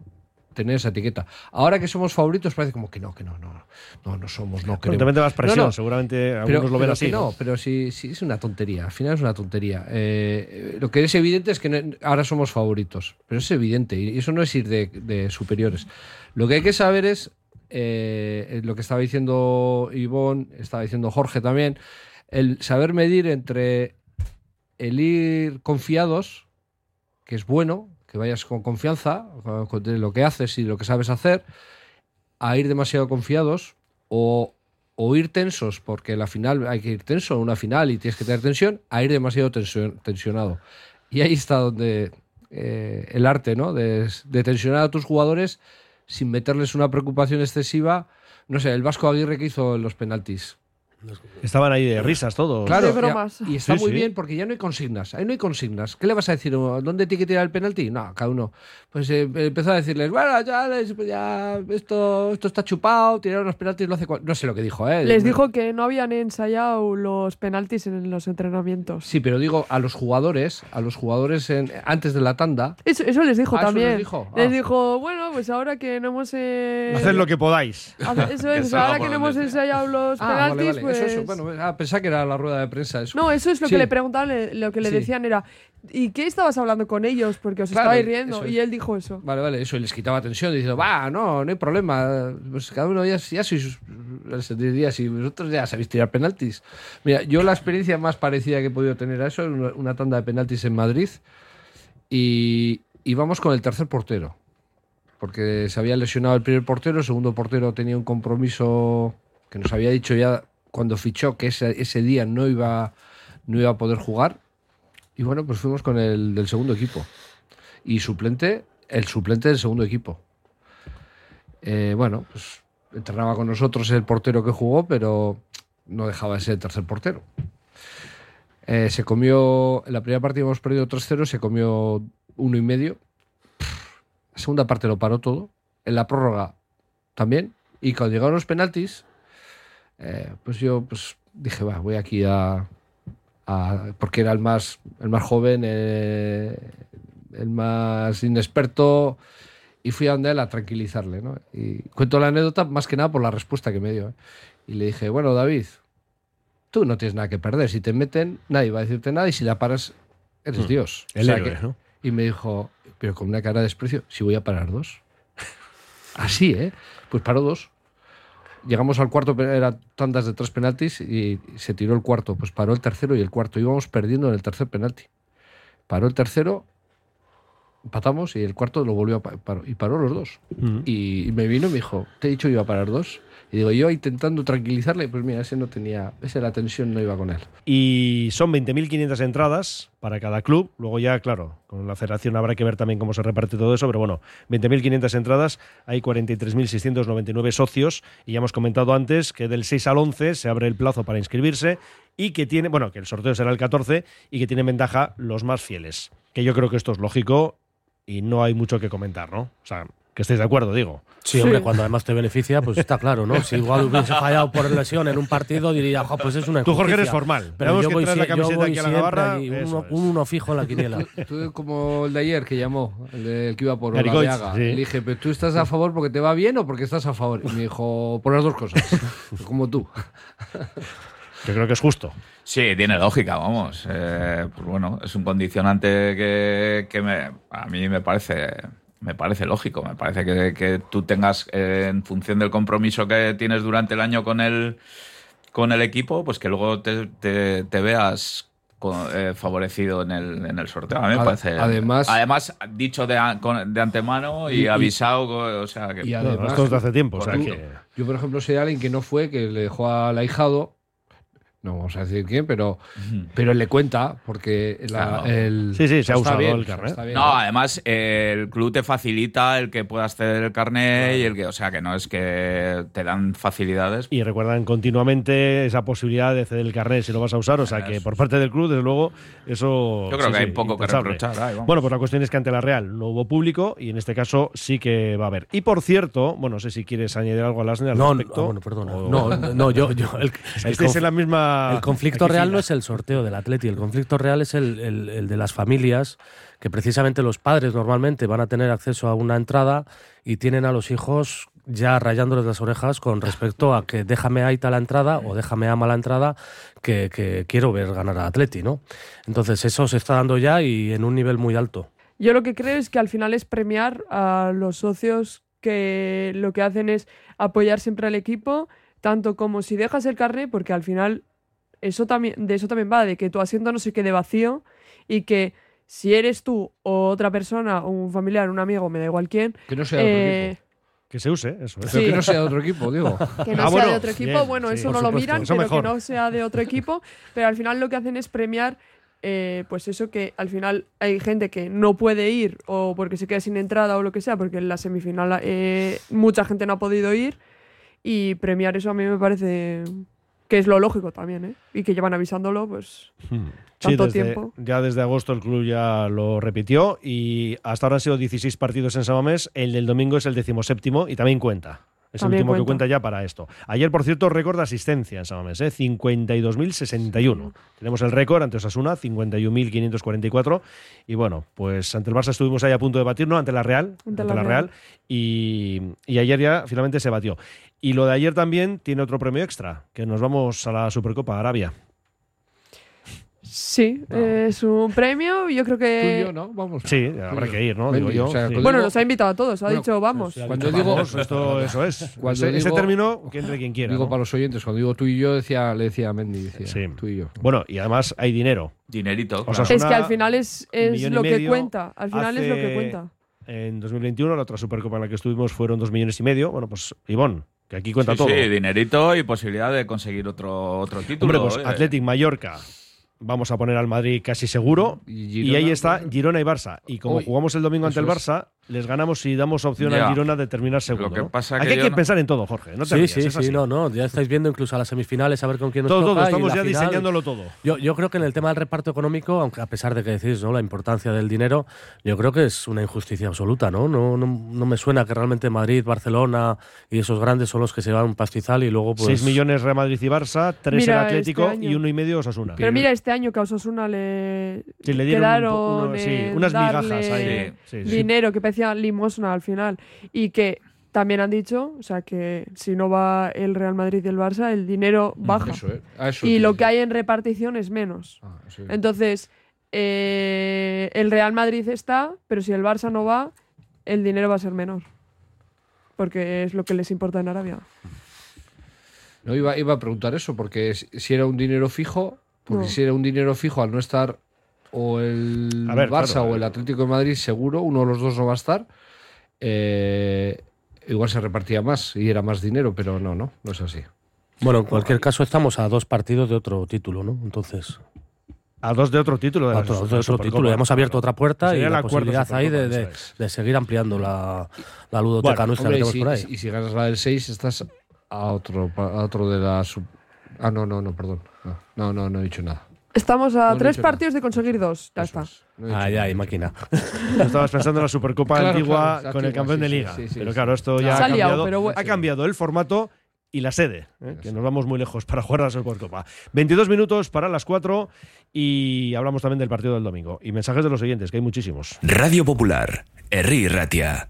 tener esa etiqueta. Ahora que somos favoritos parece como que no, que no, no, no, no somos, no Pero das presión, No, no. seguramente algunos Pero- lo ven así. no, pero sí, sí es una tontería. Al final es una tontería. Eh, eh, lo que es evidente es que ahora somos favoritos. Pero es evidente. Y eso no es ir de, de superiores. Lo que hay que saber es eh, lo que estaba diciendo Ivonne, estaba diciendo Jorge también. El saber medir entre el ir confiados, que es bueno, que vayas con confianza con- lo que haces y lo que sabes hacer, a ir demasiado confiados o, o ir tensos, porque la final hay que ir tenso en una final y tienes que tener tensión, a ir demasiado tensio- tensionado. Y ahí está donde eh, el arte, ¿no? De, de tensionar a tus jugadores sin meterles una preocupación excesiva. No sé, el Vasco Aguirre que hizo los penaltis. Estaban ahí de risas todos. Claro, De ya- bromas. Y, está Sí, muy sí. bien porque ya no hay consignas. Ahí no hay consignas. ¿Qué le vas a decir? ¿Dónde tiene que tirar el penalti? No, cada uno. Pues eh, empezó a decirles, bueno, ya, les- ya esto, esto está chupado, tiraron los penaltis, lo hace cual-". No sé lo que dijo, ¿eh? Les dijo que no habían ensayado los penaltis en los entrenamientos. Sí, pero digo a los jugadores, a los jugadores en- antes de la tanda. Eso, eso les dijo Ah, eso también. les dijo. Les Ah. dijo, bueno, pues ahora que no hemos... eh, Haced lo que podáis. hace- Eso es, ahora que no hemos sea. ensayado los Ah, penaltis, vale, vale. Pues... Eso, eso, bueno, ah, pensaba que era la rueda de prensa. Eso. No, eso es lo Sí. que le preguntaban, lo que le Sí. decían era, ¿y qué estabas hablando con ellos? Porque os Claro, estabais riendo. es. Y él dijo eso. Vale, vale, eso y les quitaba tensión diciendo, va, no, no hay problema. Pues cada uno ya, ya sois. Diría, si vosotros ya sabéis tirar penaltis. Mira, yo la experiencia más parecida que he podido tener a eso es una, una tanda de penaltis en Madrid y íbamos con el tercer portero. Porque se había lesionado el primer portero, el segundo portero tenía un compromiso que nos había dicho ya cuando fichó que ese, ese día no iba, no iba a poder jugar. Y bueno, pues fuimos con el del segundo equipo. Y suplente, el suplente del segundo equipo. Eh, bueno, pues entrenaba con nosotros el portero que jugó, pero no dejaba de ser el tercer portero. Eh, se comió, en la primera parte hemos perdido 3-0, se comió uno y medio. La segunda parte lo paró todo. En la prórroga también. Y cuando llegaron los penaltis, eh, pues yo pues, dije, va, voy aquí a, a- porque era el más, el más joven, eh, el más inexperto, y fui a donde él a tranquilizarle, ¿no? Y cuento la anécdota más que nada por la respuesta que me dio. ¿eh? Y le dije, bueno, David, tú no tienes nada que perder. Si te meten, nadie va a decirte nada y si la paras, eres Mm. Dios. El héroe, ¿no? Y me dijo, pero con una cara de desprecio, si voy a parar dos. Así, ¿eh? Pues paró dos. Llegamos al cuarto, eran tandas de tres penaltis y se tiró el cuarto. Pues paró el tercero y el cuarto. Íbamos perdiendo en el tercer penalti. Paró el tercero, empatamos y el cuarto lo volvió a pa- paró, y paró los dos. Y, y me vino y me dijo, te he dicho que iba a parar dos. Y digo, yo intentando tranquilizarle, pues mira, ese no tenía, ese la tensión no iba con él. Y son 20.500 entradas para cada club. Luego ya, claro, con la federación habrá que ver también cómo se reparte todo eso, pero bueno, 20.500 entradas, hay 43.699 socios y ya hemos comentado antes que del 6 al 11 se abre el plazo para inscribirse y que tiene, bueno, que el sorteo será el 14 y que tienen ventaja los más fieles. Que yo creo que esto es lógico y no hay mucho que comentar, ¿no? O sea, que estéis de acuerdo, digo. Sí, hombre, cuando además te beneficia, pues está claro, ¿no? Si igual hubiese fallado por lesión en un partido, diría, "Jo, pues es una Tú, Jorge, injusticia". eres formal. Pero yo que voy, la sie- yo camiseta voy aquí a la Navarra, uno, un uno fijo en la quiniela. Tú como el de ayer que llamó, el, de- el que iba por Olaveaga. sí. Le dije, ¿pero tú estás a favor porque te va bien o porque estás a favor? Y me dijo, por las dos cosas. como tú. Yo creo que es justo. Sí, tiene lógica, vamos. Eh, pues bueno, es un condicionante que, que me, a mí me parece, me parece lógico. Me parece que, que tú tengas, eh, en función del compromiso que tienes durante el año con el, con el equipo, pues que luego te, te- te veas eh, favorecido en el, en el sorteo. A mí me parece. además- además dicho de, de antemano y, avisado, o sea que. Y además, esto es de hace tiempo, o sea tú- que- Yo, por ejemplo, soy alguien que no fue, que le dejó al ahijado. No vamos a decir quién, pero, pero le cuenta porque la- Claro. el. Sí, sí, se ha usado bien, el carnet. bien. No, además eh, el club te facilita el que puedas ceder el carnet y el que, o sea, que no es que te dan facilidades. Y recuerdan continuamente esa posibilidad de ceder el carnet si lo vas a usar. O sea que por parte del club, desde luego, eso. Yo creo sí, que hay sí, poco que reprochar. ahí. Bueno, pues la cuestión es que ante la Real no hubo público y en este caso sí que va a haber. Y por cierto, bueno, no sé si quieres añadir algo a las al No, no, respecto. ah, bueno, perdona. o- No, no, yo, yo el, Es el conf- en la misma. El conflicto aquí real no es el sorteo del Atleti, el conflicto real es el, el- el de las familias, que precisamente los padres normalmente van a tener acceso a una entrada y tienen a los hijos ya rayándoles las orejas con respecto a que déjame Aita la entrada o déjame Ama la entrada, que, que quiero ver ganar a Atleti, ¿no? Entonces eso se está dando ya y en un nivel muy alto. Yo lo que creo es que al final es premiar a los socios que lo que hacen es apoyar siempre al equipo, tanto como si dejas el carnet, porque al final eso también, de eso también va, de que tu asiento no se quede vacío y que si eres tú o otra persona, o un familiar, un amigo, me da igual quién, Que no sea de otro eh, equipo. Que se use, eso. Pero que no sea de otro equipo, digo. que no Ah, sea bueno, de otro equipo, bien, bueno, sí, eso no lo supuesto, miran, eso pero mejor. que no sea de otro equipo. Pero al final lo que hacen es premiar, eh, pues eso que al final hay gente que no puede ir o porque se queda sin entrada o lo que sea, porque en la semifinal eh, mucha gente no ha podido ir. Y premiar eso a mí me parece que es lo lógico también, ¿eh? Y que llevan avisándolo, pues, Hmm. Sí, tanto desde- tiempo. Ya desde agosto el club ya lo repitió y hasta ahora han sido 16 partidos en Samamés. El del domingo es el decimoséptimo y también cuenta. Es También el último que cuenta. ya para esto. Ayer, por cierto, récord de asistencia en Samamés, ¿eh? 52.061. Tenemos el récord ante Osasuna, 51.544. Y bueno, pues ante el Barça estuvimos ahí a punto de batir, ¿no? Ante la Real. Ante ante la la Real. Real. Y, y ayer ya finalmente se batió. Y lo de ayer también tiene otro premio extra, que nos vamos a la Supercopa Arabia. Sí, es un premio. Yo creo que. Tú y yo, ¿no? Vamos. Sí, habrá que ir, ¿no? Digo yo. o sea, Sí. cuando Bueno, nos ha invitado a todos, ha Bueno, dicho vamos. Cuando digo, Vamos, esto, eso es. Cuando ese, ese digo- término, que entre quien quiera. digo ¿no? para los oyentes, cuando digo tú y yo, decía, le decía a Mendy, decía, Sí. tú y yo. Bueno, y además hay dinero. Dinerito. O sea, claro. Es que al final es, es lo que cuenta. Al final es lo que cuenta. En 2021, la otra Supercopa en la que estuvimos fueron dos millones y medio. Bueno, pues Ivón, que aquí cuenta Sí, todo. sí, dinerito y posibilidad de conseguir otro, otro título. Hombre, pues oye. Athletic Mallorca. Vamos a poner al Madrid casi seguro. Y ahí está bueno. Girona y Barça. Y como jugamos el domingo ante el. Barça, les ganamos si damos opción Ya. al Girona de terminar segundo. Lo que ¿no? pasa Aquí que hay que no- pensar en todo, Jorge. No te sí, rías, sí, sí, no, no, ya estáis viendo incluso a las semifinales a ver con quién nos Todo, todo, toca. y estamos ya final. diseñándolo todo. Yo, yo creo que en el tema del reparto económico, aunque a pesar de que decís ¿no? la importancia del dinero, yo creo que es una injusticia absoluta, ¿no? No, no, no me suena que realmente Madrid, Barcelona y esos grandes son los que se llevan un pastizal y luego pues 6 millones Real Madrid y Barça, 3 Mira, el Atlético este año. y uno y medio Osasuna. Pero mira, este año que a Osasuna le, Sí, le dieron un quedaron uno- sí, unas migajas ahí. Sí, sí, sí. dinero que parecía limosna al final. Y que también han dicho, o sea, que si no va el Real Madrid y el Barça, el dinero baja. Eso, ¿eh? A eso y lo que hay en repartición es menos. sí. Entonces, eh, el Real Madrid está, pero si el Barça no va, el dinero va a ser menor. Porque es lo que les importa en Arabia. No, iba, iba a preguntar eso, porque si si era un dinero fijo, porque No. si era un dinero fijo al no estar o el ver, Barça claro, o el Atlético de Madrid, seguro, uno de los dos no va a estar, eh, igual se repartía más y era más dinero, pero no, no, no es así. Bueno, en cualquier caso estamos a dos partidos de otro título, ¿no? Entonces, A dos de otro título. De a Super- de otro Supercopa. título. Ya hemos abierto otra puerta y Sería la posibilidad ahí de, de- de seguir ampliando la, la ludoteca Bueno, nuestra hombre, que y, tenemos si, por ahí. y si ganas la del 6, estás a otro, a otro de la... sub- Ah, no, no, no, perdón. No, no, no, no he dicho nada. Estamos a No, tres nada. partidos de conseguir dos. Ya está. Ay, ay, máquina. Estabas pensando en la Supercopa Claro, antigua claro, con el campeón sí, de liga. sí, sí, pero claro, esto ya ha ha liado, cambiado, pero bueno. ha cambiado el formato y la sede, ¿eh? que nos vamos muy lejos para jugar a la Supercopa. 22 minutos para las 4 y hablamos también del partido del domingo. Y mensajes de los oyentes, que hay muchísimos. Radio Popular, Herri Ratia.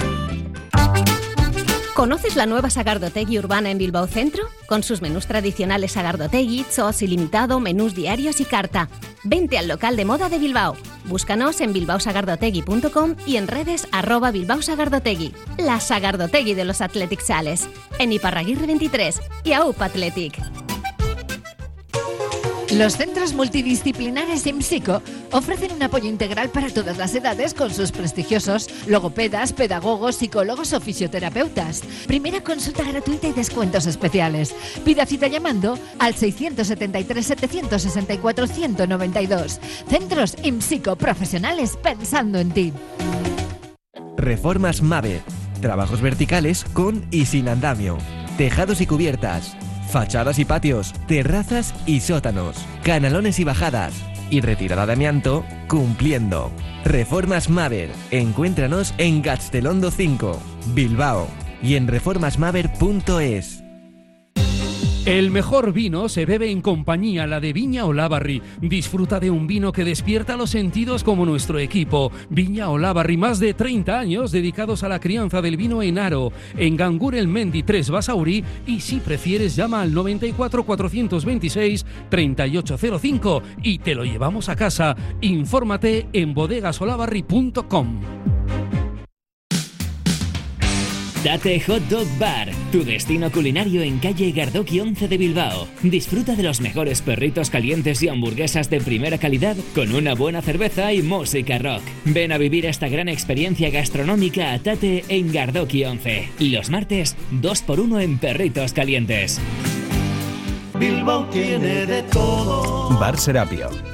¿Conoces la nueva Sagardotegui urbana en Bilbao Centro? Con sus menús tradicionales Sagardotegui, Chos ilimitado, menús diarios y carta. Vente al local de moda de Bilbao. Búscanos en bilbaosagardotegui.com y en redes arroba Bilbao Sagardotegui. La Sagardotegui de los Athletic Sales. En Iparraguirre 23 y AUP Athletic. Los centros multidisciplinares IMSICO ofrecen un apoyo integral para todas las edades con sus prestigiosos logopedas, pedagogos, psicólogos o fisioterapeutas. Primera consulta gratuita y descuentos especiales. Pida cita llamando al 673-764-192. Centros IMSICO profesionales pensando en ti. Reformas Mave. Trabajos verticales con y sin andamio. Tejados y cubiertas. Fachadas y patios. Terrazas y sótanos. Canalones y bajadas. Y retirada de amianto cumpliendo. Reformas Maver. Encuéntranos en Gastelondo 5, Bilbao. Y en reformasmaver.es. El mejor vino se bebe en compañía, la de Viña Olavarri. Disfruta de un vino que despierta los sentidos como nuestro equipo. Viña Olavarri, más de 30 años dedicados a la crianza del vino en Aro, en Gangur el Mendi 3 Basauri y si prefieres llama al 94 426 3805 y te lo llevamos a casa. Infórmate en bodegasolavarri.com. Date Hot Dog Bar, tu destino culinario en calle Gardoki 11 de Bilbao. Disfruta de los mejores perritos calientes y hamburguesas de primera calidad con una buena cerveza y música rock. Ven a vivir esta gran experiencia gastronómica a Tate en Gardoki 11. Los martes, 2x1 en perritos calientes. Bilbao tiene de todo. Bar Serapio.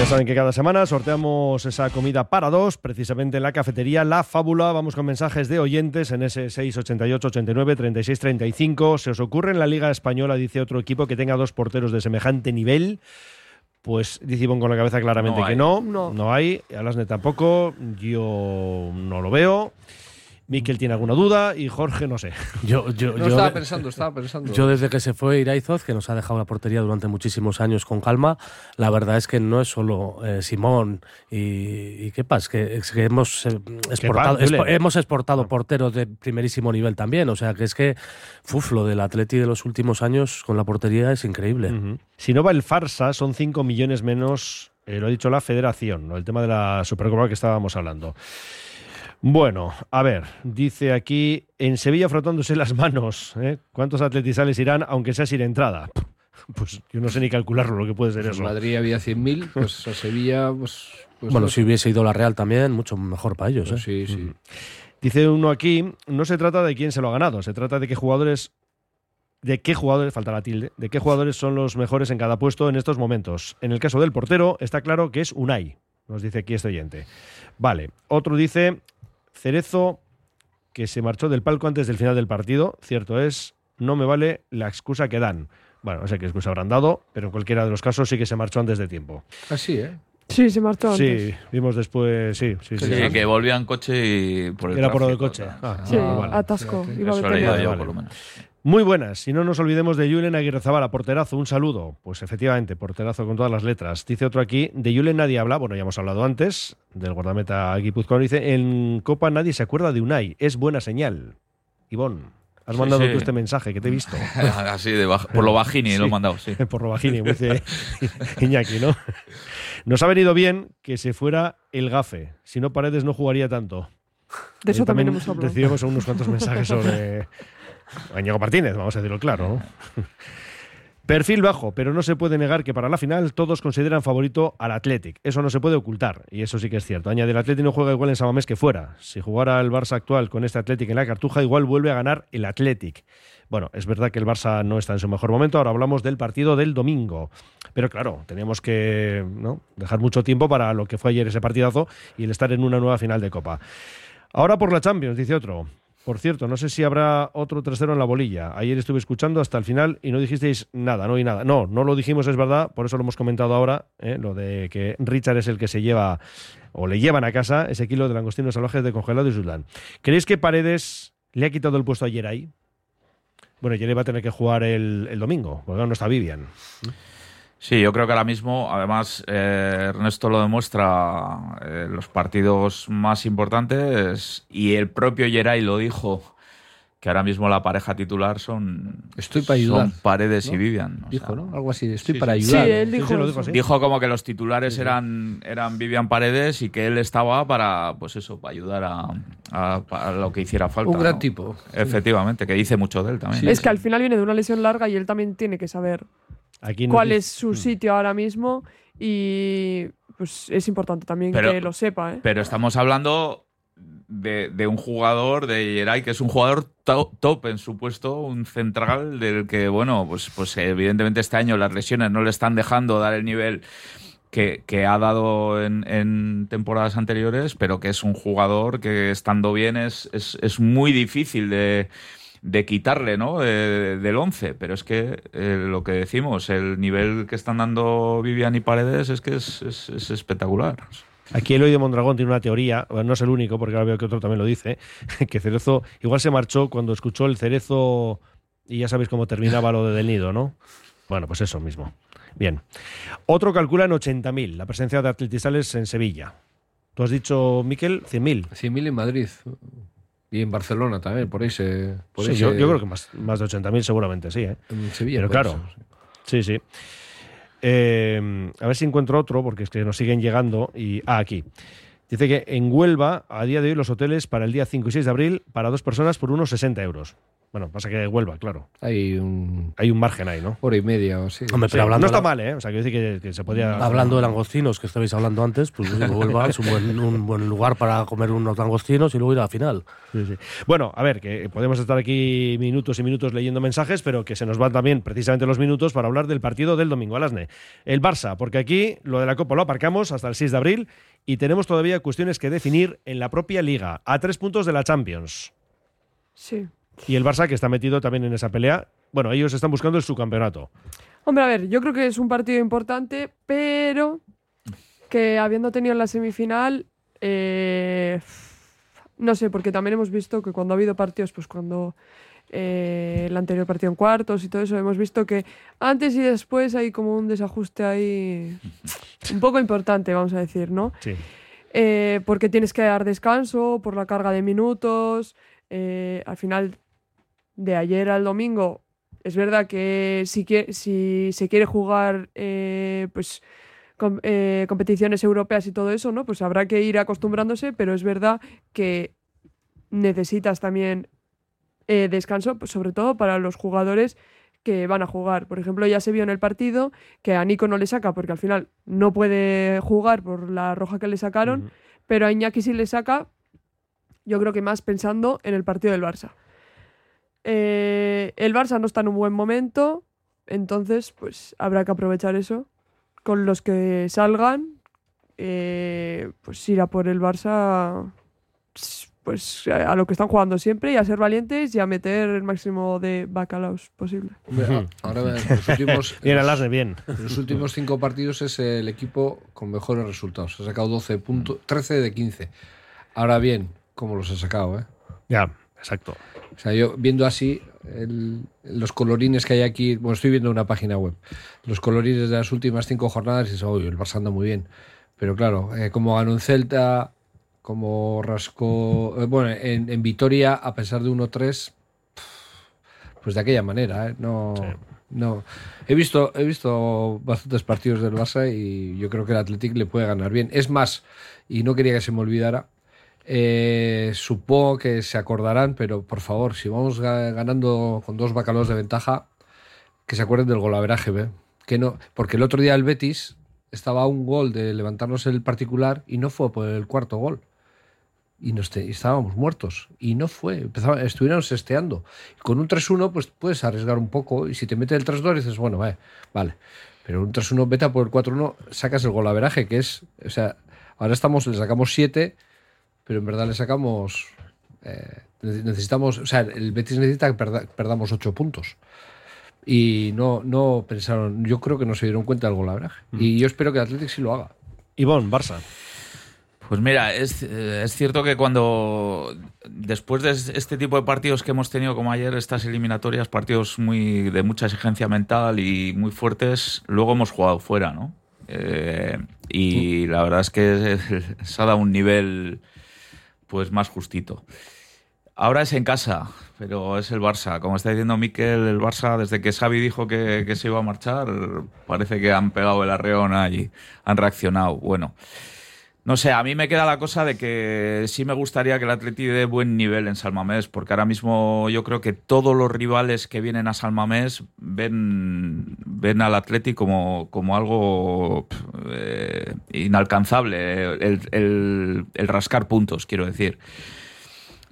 Ya saben que cada semana sorteamos esa comida para dos, precisamente en la cafetería La Fábula. Vamos con mensajes de oyentes en ese 688 89 36 35. ¿Se os ocurre en la Liga Española, dice otro equipo, que tenga dos porteros de semejante nivel? Pues dice Ivonne con la cabeza claramente No que no, No. no hay. Alasne tampoco, yo no lo veo. Miquel tiene alguna duda y Jorge no sé. Yo, yo, No, yo- estaba pensando, estaba pensando. Yo desde que se fue Iraizoz, que nos ha dejado la portería durante muchísimos años con calma, la verdad es que no es solo eh, Simón y, y qué pasa, es que, es que hemos eh, exportado, expo- hemos exportado porteros de primerísimo nivel también, o sea que es que uf, lo del Atleti de los últimos años con la portería es increíble. Si no va el farsa, son 5 millones menos, eh, lo ha dicho la federación, ¿no? el tema de la Supercopa que estábamos hablando. Bueno, a ver, dice aquí, en Sevilla frotándose las manos, ¿eh? ¿cuántos atletizales irán, aunque sea sin entrada? Pues yo no sé ni calcularlo lo que puede ser En eso. Madrid había 100.000, pues a Sevilla, pues. pues bueno, no si hubiese ido la Real también, mucho mejor para ellos. Pues ¿eh? sí, sí. Dice uno aquí, no se trata de quién se lo ha ganado, se trata de qué jugadores, de qué jugadores, falta la tilde, de qué jugadores son los mejores en cada puesto en estos momentos. En el caso del portero, está claro que es Unai, nos dice aquí este oyente. Vale, otro dice, Cerezo, que se marchó del palco antes del final del partido, cierto es, no me vale la excusa que dan. Bueno, no sé qué excusa habrán dado, pero en cualquiera de los casos sí que se marchó antes de tiempo. Así, ¿eh? Sí, se marchó antes. Sí, vimos después, sí, sí, sí. Sí, sí. que volvía en coche y por el Era por lo del tráfico, coche. tal. Ah, Sí, atasco. Iba a yo, Vale, por lo menos. Muy buenas. Si no nos olvidemos de Julen Aguirre Zabala, porterazo. Un saludo. Pues efectivamente, porterazo con todas las letras. Dice otro aquí, de Julen nadie habla. Bueno, ya hemos hablado antes del guardameta guipuzcoano. Dice, en Copa nadie se acuerda de Unai. Es buena señal. Ivón, has Sí, mandado sí. tú este mensaje que te he visto. Así, de baj- por lo bajini lo he mandado, sí. Por Robagini, como dice Iñaki, ¿no? Nos ha venido bien que se fuera el gafe. Si no, Paredes no jugaría tanto. De eso Y también hemos hablado. Recibimos unos cuantos mensajes sobre Añego Martínez, vamos a decirlo claro. Perfil bajo, pero no se puede negar que para la final todos consideran favorito al Athletic. Eso no se puede ocultar, y eso sí que es cierto. Añade, el Athletic no juega igual en Samamés que fuera. Si jugara el Barça actual con este Athletic en la Cartuja, igual vuelve a ganar el Athletic. Bueno, es verdad que el Barça no está en su mejor momento. Ahora hablamos del partido del domingo. Pero claro, teníamos que dejar mucho tiempo para lo que fue ayer ese partidazo y el estar en una nueva final de Copa. Ahora por la Champions, dice otro. Por cierto, no sé si habrá otro tercero en la bolilla. Ayer estuve escuchando hasta el final y no dijisteis nada, no y nada. No, no lo dijimos, es verdad, por eso lo hemos comentado ahora, ¿eh? lo de que Richard es el que se lleva o le llevan a casa ese kilo de langostinos salvajes de congelado y Sudán. ¿Creéis que Paredes le ha quitado el puesto ayer ahí? Bueno, Yeray va a tener que jugar el, domingo, porque no está Vivian. Sí, yo creo que ahora mismo, además, eh, Ernesto lo demuestra eh, los partidos más importantes y el propio Geray lo dijo, que ahora mismo la pareja titular son, Estoy para ayudar. son Paredes ¿no? y Vivian. o Dijo, sea, ¿no? Algo así, estoy Sí, para sí. ayudar. Sí, él dijo sí, dijo como que los titulares eran, eran Vivian Paredes y que él estaba para, pues eso, para ayudar a, a- a lo que hiciera falta. Un gran ¿no? tipo. Efectivamente, que dice mucho de él también. es que al final viene de una lesión larga y él también tiene que saber Aquí cuál es su sitio ahora mismo y pues es importante también Pero- que lo sepa. ¿eh? Pero estamos hablando de, de un jugador de Geray que es un jugador to- top en su puesto, un central del que, bueno, pues, pues evidentemente este año las lesiones no le están dejando dar el nivel que, que ha dado en, en temporadas anteriores, pero que es un jugador que estando bien es, es, es muy difícil de, de quitarle ¿no? De- del 11. Pero es que eh, lo que decimos, el nivel que están dando Vivian y Paredes es que es- es espectacular. Aquí Eloy de Mondragón tiene una teoría, bueno, no es el único, porque ahora veo que otro también lo dice, que Cerezo igual se marchó cuando escuchó el Cerezo y ya sabéis cómo terminaba lo de Del Nido, ¿no? Bueno, pues eso mismo. Bien. Otro calcula en 80.000 la presencia de atletizales en Sevilla. Tú has dicho, Miquel, 100.000. 100.000 en Madrid. Y en Barcelona también, por ahí se. Por Sí, ahí yo, se- yo creo que más, más de 80.000 seguramente sí. ¿eh? En Sevilla, Pero claro, sí, sí. Eh, a ver si encuentro otro, porque es que nos siguen llegando. Y, ah, aquí. Dice que en Huelva, a día de hoy, los hoteles para el día 5 y 6 de abril, para dos personas por unos 60 euros. Bueno, pasa que Huelva, claro. Hay un. Hay un margen ahí, ¿no? Hora y media o así. Hombre, Sí, pero hablando no está la- mal, ¿eh? O sea, quiero decir que, que se podía. Hablando de langostinos, que estabais hablando antes, pues Huelva es un buen, un buen lugar para comer unos langostinos y luego ir a la final. Sí, sí. Bueno, a ver, que podemos estar aquí minutos y minutos leyendo mensajes, pero que se nos van también precisamente los minutos para hablar del partido del domingo, Alasne. El Barça, porque aquí lo de la Copa lo aparcamos hasta el 6 de abril y tenemos todavía cuestiones que definir en la propia liga, a tres puntos de la Champions. Sí. Y el Barça que está metido también en esa pelea. Bueno, ellos están buscando el subcampeonato. Hombre, a ver, yo creo que es un partido importante, pero que habiendo tenido la semifinal, eh, no sé, porque también hemos visto que cuando ha habido partidos, pues cuando eh, el anterior partido en cuartos y todo eso, hemos visto que antes y después hay como un desajuste ahí un poco importante, vamos a decir, ¿no? Sí. Eh, porque tienes que dar descanso por la carga de minutos. eh, al final, de ayer al domingo, es verdad que si, si se quiere jugar eh, pues, com- eh, competiciones europeas y todo eso, ¿no? Pues habrá que ir acostumbrándose, pero es verdad que necesitas también eh, descanso, pues, sobre todo para los jugadores que van a jugar. Por ejemplo, ya se vio en el partido que a Nico no le saca porque al final no puede jugar por la roja que le sacaron, pero a Iñaki sí le saca, yo creo que más pensando en el partido del Barça. Eh, el Barça no está en un buen momento, entonces pues habrá que aprovechar eso. Con los que salgan, eh, pues ir a por el Barça pues a lo que están jugando siempre y a ser valientes y a meter el máximo de bacalaos posible. Ahora los últimos, Bien, Alasne, bien. Los últimos cinco partidos es el equipo con mejores resultados. Ha sacado 12 puntos, 13 de 15. Ahora bien, ¿cómo los ha sacado? Eh? Ya, exacto. O sea, yo viendo así el- los colorines que hay aquí, bueno, estoy viendo una página web, los colorines de las últimas cinco jornadas y dices, "Uy, el Barça anda muy bien. Pero claro, eh, como ganó en Celta, como rascó, eh, bueno, en, en Vitoria, a pesar de 1-3, pues de aquella manera, ¿eh? No, no. He visto, he visto bastantes partidos del Barça y yo creo que el Athletic le puede ganar bien. Es más, y no quería que se me olvidara, eh, supongo que se acordarán, pero por favor, si vamos ga- ganando con dos bacalaos de ventaja, que se acuerden del golaveraje, ¿ve? Que no, porque el otro día el Betis estaba a un gol de levantarnos el particular y no fue por el cuarto gol. Y, nos te- estábamos muertos. Y no fue. Empezaba, estuvieron sesteando. Con un 3-1, pues puedes arriesgar un poco. Y si te mete el 3-2, dices, bueno, vale, vale. Pero un 3-1, vete a por el 4-1, sacas el golaveraje, que es. O sea, ahora estamos, le sacamos 7, pero en verdad le sacamos. eh, nece- necesitamos. O sea, el Betis necesita que perda- perdamos 8 puntos. Y no, no pensaron. Yo creo que no se dieron cuenta del golaveraje. Y yo espero que el Athletic sí lo haga. Ivonne, Barça. Pues mira, es, eh, es cierto que cuando después de es- este tipo de partidos que hemos tenido como ayer, estas eliminatorias, partidos muy de mucha exigencia mental y muy fuertes, luego hemos jugado fuera, ¿no? Eh, y la verdad es que se ha dado un nivel pues más justito. Ahora es en casa, pero es el Barça. Como está diciendo Miquel, el Barça, desde que Xavi dijo que, que se iba a marchar, parece que han pegado el arreón ahí, han reaccionado. Bueno, no sé, a mí me queda la cosa de que sí me gustaría que el Atleti dé buen nivel en Salmamés, porque ahora mismo yo creo que todos los rivales que vienen a Salmamés ven, ven al Atleti como, como algo eh, inalcanzable, el, el- el rascar puntos, quiero decir.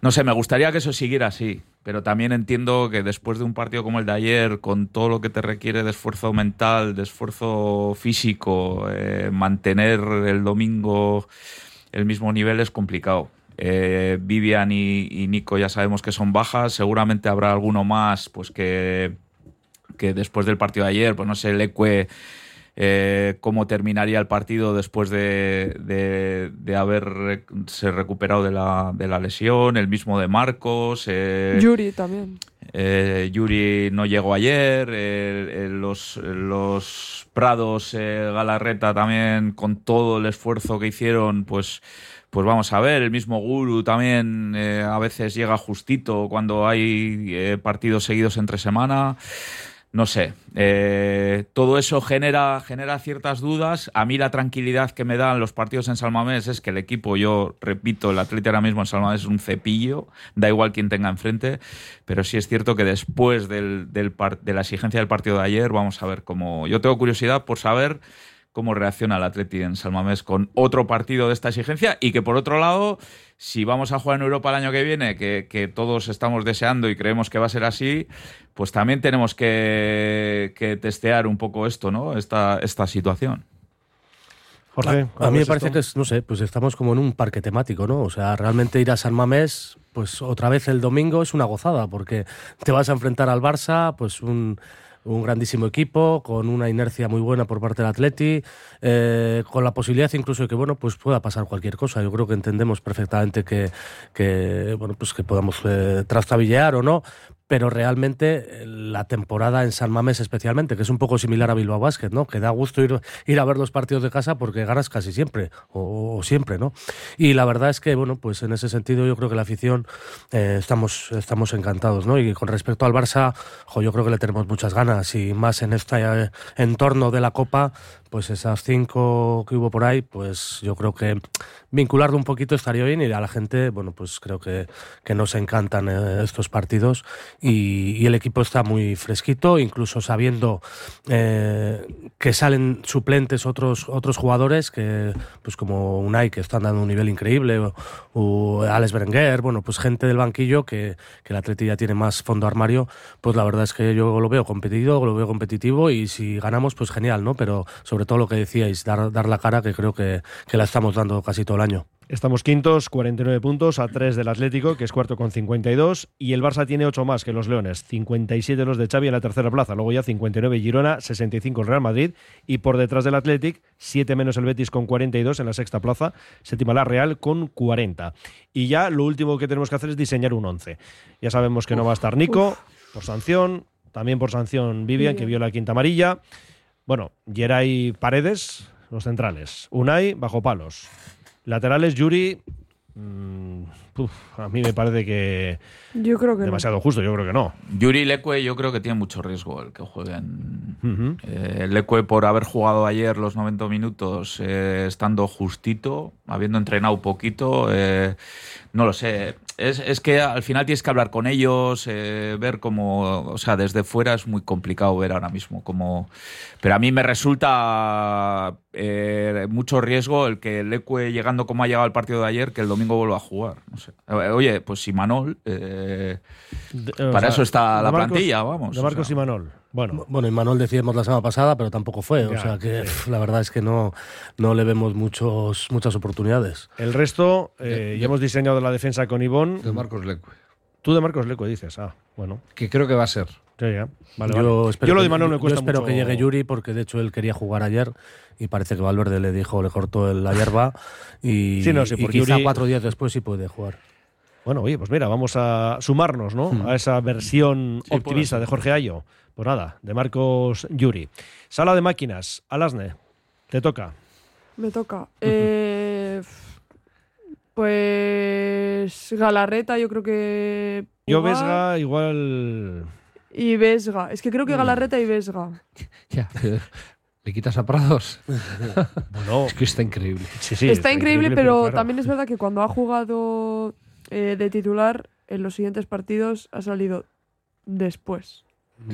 No sé, me gustaría que eso siguiera así, pero también entiendo que después de un partido como el de ayer, con todo lo que te requiere de esfuerzo mental, de esfuerzo físico, eh, mantener el domingo el mismo nivel es complicado. Eh, Vivian y, y Nico ya sabemos que son bajas, seguramente habrá alguno más pues que, que después del partido de ayer, pues no sé, el Ecue eh, cómo terminaría el partido después de, de, de haberse recuperado de la, de la lesión, el mismo de Marcos. eh, Yuri también. eh, Yuri no llegó ayer, los, los Prados, Galarreta también con todo el esfuerzo que hicieron, pues, pues vamos a ver, el mismo Guru también eh, a veces llega justito cuando hay eh, partidos seguidos entre semana. No sé, eh, todo eso genera, genera ciertas dudas. A mí la tranquilidad que me dan los partidos en Salmamés es que el equipo, yo repito, el Atleti ahora mismo en Salmamés es un cepillo, da igual quien tenga enfrente, pero sí es cierto que después de la exigencia del partido de ayer, vamos a ver cómo... Yo tengo curiosidad por saber cómo reacciona el Atleti en Salmamés con otro partido de esta exigencia y que por otro lado, si vamos a jugar en Europa el año que viene, que, que todos estamos deseando y creemos que va a ser así, pues también tenemos que, que testear un poco esto, ¿no? Esta, esta situación. Jorge, a, ¿cómo mí me parece esto? que es, no sé, pues estamos como en un parque temático, ¿no? O sea, realmente ir a San Mamés, pues otra vez el domingo es una gozada, porque te vas a enfrentar al Barça, pues un, un grandísimo equipo, con una inercia muy buena por parte del Atleti, eh, con la posibilidad incluso de que, bueno, pues pueda pasar cualquier cosa. Yo creo que entendemos perfectamente que, bueno, pues que podamos eh, o no, pero realmente eh, la temporada en San Mamés especialmente, que es un poco similar a Bilbao Basket, ¿no? Que da gusto ir, ir a ver los partidos de casa porque ganas casi siempre, o, o siempre, ¿no? Y la verdad es que, bueno, pues en ese sentido yo creo que la afición eh, estamos, estamos encantados, ¿no? Y con respecto al Barça, yo creo que le tenemos muchas ganas y más en este eh, entorno de la Copa, pues esas cinco que hubo por ahí, pues yo creo que vincularlo un poquito estaría bien y a la gente, bueno, pues creo que, que nos encantan eh, estos partidos y, y el equipo está muy fresquito, incluso sabiendo eh, que salen suplentes otros, otros jugadores que, pues como Unai, que están dando un nivel increíble, o, o Alex Berenguer, bueno, pues gente del banquillo que, que el Atleti ya tiene más fondo armario, pues la verdad es que yo lo veo competido, lo veo competitivo y si ganamos, pues genial, ¿no? Pero sobre todo lo que decíais, dar, dar la cara, que creo que, que la estamos dando casi todo el año. Estamos quintos, 49 puntos, a 3 del Atlético, que es cuarto con 52, y el Barça tiene 8 más que los Leones, 57 los de Xavi en la tercera plaza, luego ya 59 Girona, 65 el Real Madrid, y por detrás del Athletic, 7 menos el Betis con 42 en la sexta plaza, séptima la Real con 40. Y ya lo último que tenemos que hacer es diseñar un 11. Ya sabemos que no va a estar Nico, por sanción, también por sanción Vivian, que vio la quinta amarilla. Bueno, Geray Paredes, los centrales. Unai, bajo palos. Laterales, Yuri. mm, uf, a mí me parece que. Yo creo que no. demasiado justo, yo creo que no. Yuri Leque yo creo que tiene mucho riesgo el que jueguen. Ujú. Eh, Leque por haber jugado ayer los 90 minutos eh, estando justito, habiendo entrenado poquito, eh, no lo sé. Es, es que al final tienes que hablar con ellos, eh, ver cómo, o sea, desde fuera es muy complicado ver ahora mismo cómo... Pero a mí me resulta eh, mucho riesgo el que Leque, llegando como ha llegado al partido de ayer, que el domingo vuelva a jugar. No sé. Eh, Oye, pues si Manol, eh, para o sea, eso está la Marcos- plantilla, vamos. De o Marcos sea. y Manol. Bueno, Bueno, y Manuel decíamos la semana pasada, pero tampoco fue. Ya, o sea que sí. pf, la verdad es que no, no le vemos muchos, muchas oportunidades. el resto, eh, ya hemos diseñado la defensa con Ivón. De Marcos Leque. Tú de Marcos Leco dices, ah, bueno. Que creo que va a ser. Sí, ya. Vale, yo, vale. espero Yo lo que- de Manol me yo cuesta espero mucho. que llegue Yuri, porque de hecho él quería jugar ayer y parece que Valverde le dijo, le cortó la hierba y, Sí, no, sí, y porque quizá Yuri- cuatro días después sí puede jugar. Bueno, oye, pues mira, vamos a sumarnos, ¿no? Hmm. A esa versión Sí, optimista de Jorge Ayo. Pues nada, de Marcos Yuri. Sala de máquinas, Alasne, te toca. Me toca. Eh, pues Galarreta, yo creo que. Yo Vesga igual... Y Vesga. Es que creo que Mm. Galarreta y Vesga. Ya. ¿Le quitas a Prados? Bueno, es que está increíble. Sí, sí, está, increíble, pero, claro. también es verdad que cuando ha jugado eh, de titular en los siguientes partidos ha salido después.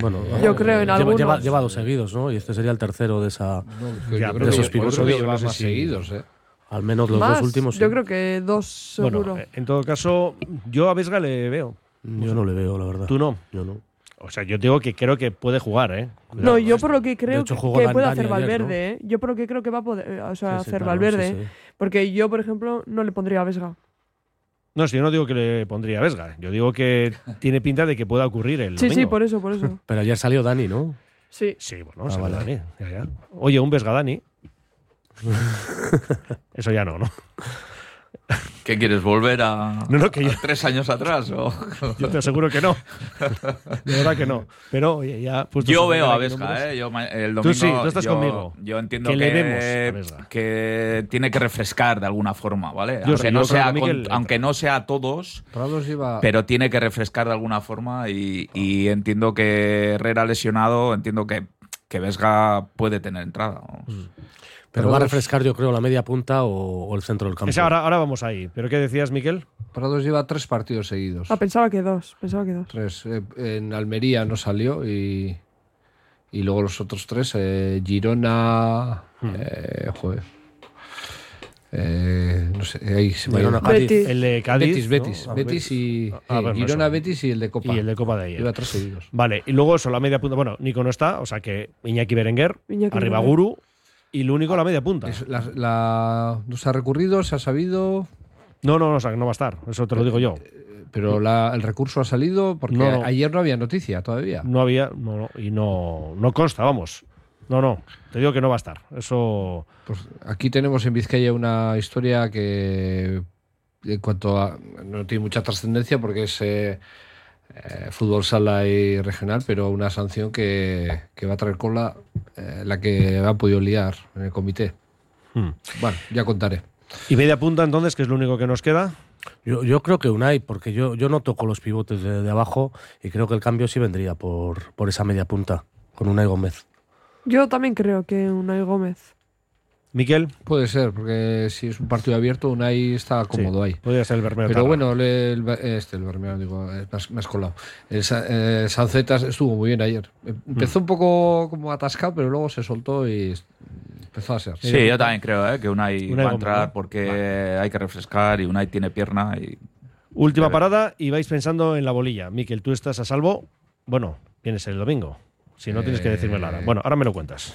Bueno, Yo eh, creo en lleva, algunos. lleva, lleva dos seguidos, ¿no? Y este sería el tercero de esa que Ya, yo de creo esos digo no más sé si- seguidos, ¿eh? Al menos los Más, dos últimos. sí. Yo creo que dos seguro. Bueno, eh, en todo caso, yo a Vesga le veo. Yo no le veo, la verdad. Tú no. Yo no. O sea, yo digo que creo que puede jugar, ¿eh? no, yo por lo que creo hecho, que, puede hacer ayer, Valverde, ¿eh? Yo por lo que creo que va a poder eh, o sea, Sí, sí, hacer claro, Valverde. sí, sí. Porque yo, por ejemplo, no le pondría a Vesga. No, si yo no digo que le pondría Vesga. Yo digo que tiene pinta de que pueda ocurrir el Sí, sí, por eso, por eso. Pero ayer salió Dani, ¿no? Sí. Sí, bueno, Ah, se ve vale. Dani, ya, ya. Oye, un Vesgadani. Eso ya no, ¿no? ¿Qué quieres volver a, No, no, que a yo- tres años atrás? o? Yo te aseguro que no. De verdad que no. Pero oye, ya. Yo veo a Vesga, ¿eh? Yo ma- el domingo, Tú sí, tú estás yo, conmigo. Yo entiendo Que que, le vemos a Vesga. que tiene que refrescar de alguna forma, ¿vale? Yo aunque, no sea que con- Miquel- aunque no sea a todos, pero tiene que refrescar de alguna forma y, y entiendo que Herrera lesionado, entiendo que, que Vesga puede tener entrada. Pero va a refrescar, yo creo, la media punta o, o el centro del campo. Ahora, ahora vamos ahí. ¿Pero qué decías, Miquel? Prados lleva tres partidos seguidos. Ah, pensaba que dos. Pensaba que dos. Tres. Eh, en Almería no salió y, y luego los otros tres, eh, Girona, eh, joder. Eh, no sé, ahí se me Girona. Cádiz. Betis. El de Cádiz. Betis, Ah, Betis y Ah, bueno, Girona. Betis y el de Copa. Y el de Copa de ayer. Lleva tres seguidos. Vale, y luego eso, la media punta. Bueno, Nico no está, o sea que Iñaki Berenguer, Iñaki arriba Berenguer. Guru y lo único la media punta. Es la, la- no se ha recurrido, se ha sabido, No, no, no, o sea que no va a estar. Eso te lo digo yo. pero la- el recurso ha salido porque No, no. ayer no había noticia todavía. No había, no, no, y no, no consta, vamos. No, no, te digo que no va a estar. Eso. Pues aquí tenemos en Vizcaya una historia que en cuanto a no tiene mucha trascendencia porque es eh, eh, fútbol sala y regional, pero una sanción que, que va a traer cola eh, la que ha podido liar en el comité. Hmm. Bueno, ya contaré. Y media punta, entonces, que es lo único que nos queda. Yo, yo creo que Unai, porque yo, yo no toco los pivotes de, de abajo y creo que el cambio sí vendría por, por esa media punta, con Unai Gómez. Yo también creo que Unai Gómez. Miquel, Puede ser, porque si es un partido abierto, Unai está cómodo ahí. podría ser el Bermeo Pero bueno, el, este, el Bermeo, digo, eh, me has, me has colado. El, eh, Sancetas estuvo muy bien ayer. Em- Empezó un poco como atascado, pero luego se soltó y empezó a ser. Sí, yo también creo ¿eh? que Unai, Unai va a entrar porque hay que refrescar y Unai tiene pierna y Última parada y vais pensando en la bolilla. Miquel, tú estás a salvo. Bueno, vienes el domingo. Si no, tienes que decirme nada. Bueno, ahora me lo cuentas.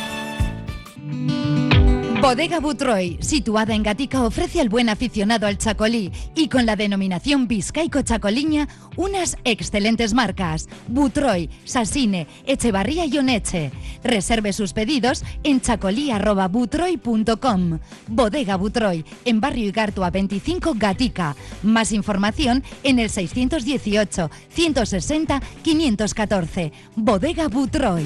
Bodega Butroy, situada en Gatica, ofrece al buen aficionado al chacolí y con la denominación Vizcaico Chacoliña unas excelentes marcas. Butroy, Sasine, Echevarría y Oneche. Reserve sus pedidos en chacolí.butroy.com. Bodega Butroy, en Barrio Igartua 25 Gatica. Más información en el 618 160 514. Bodega Butroy.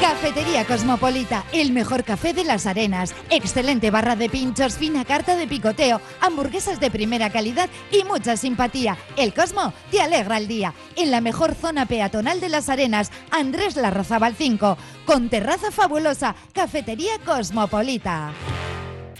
Cafetería Cosmopolita, el mejor café de las arenas. Excelente barra de pinchos, fina carta de picoteo, hamburguesas de primera calidad y mucha simpatía. El Cosmo te alegra el día. En la mejor zona peatonal de las arenas, Andrés Larrazabal 5, con terraza fabulosa, Cafetería Cosmopolita.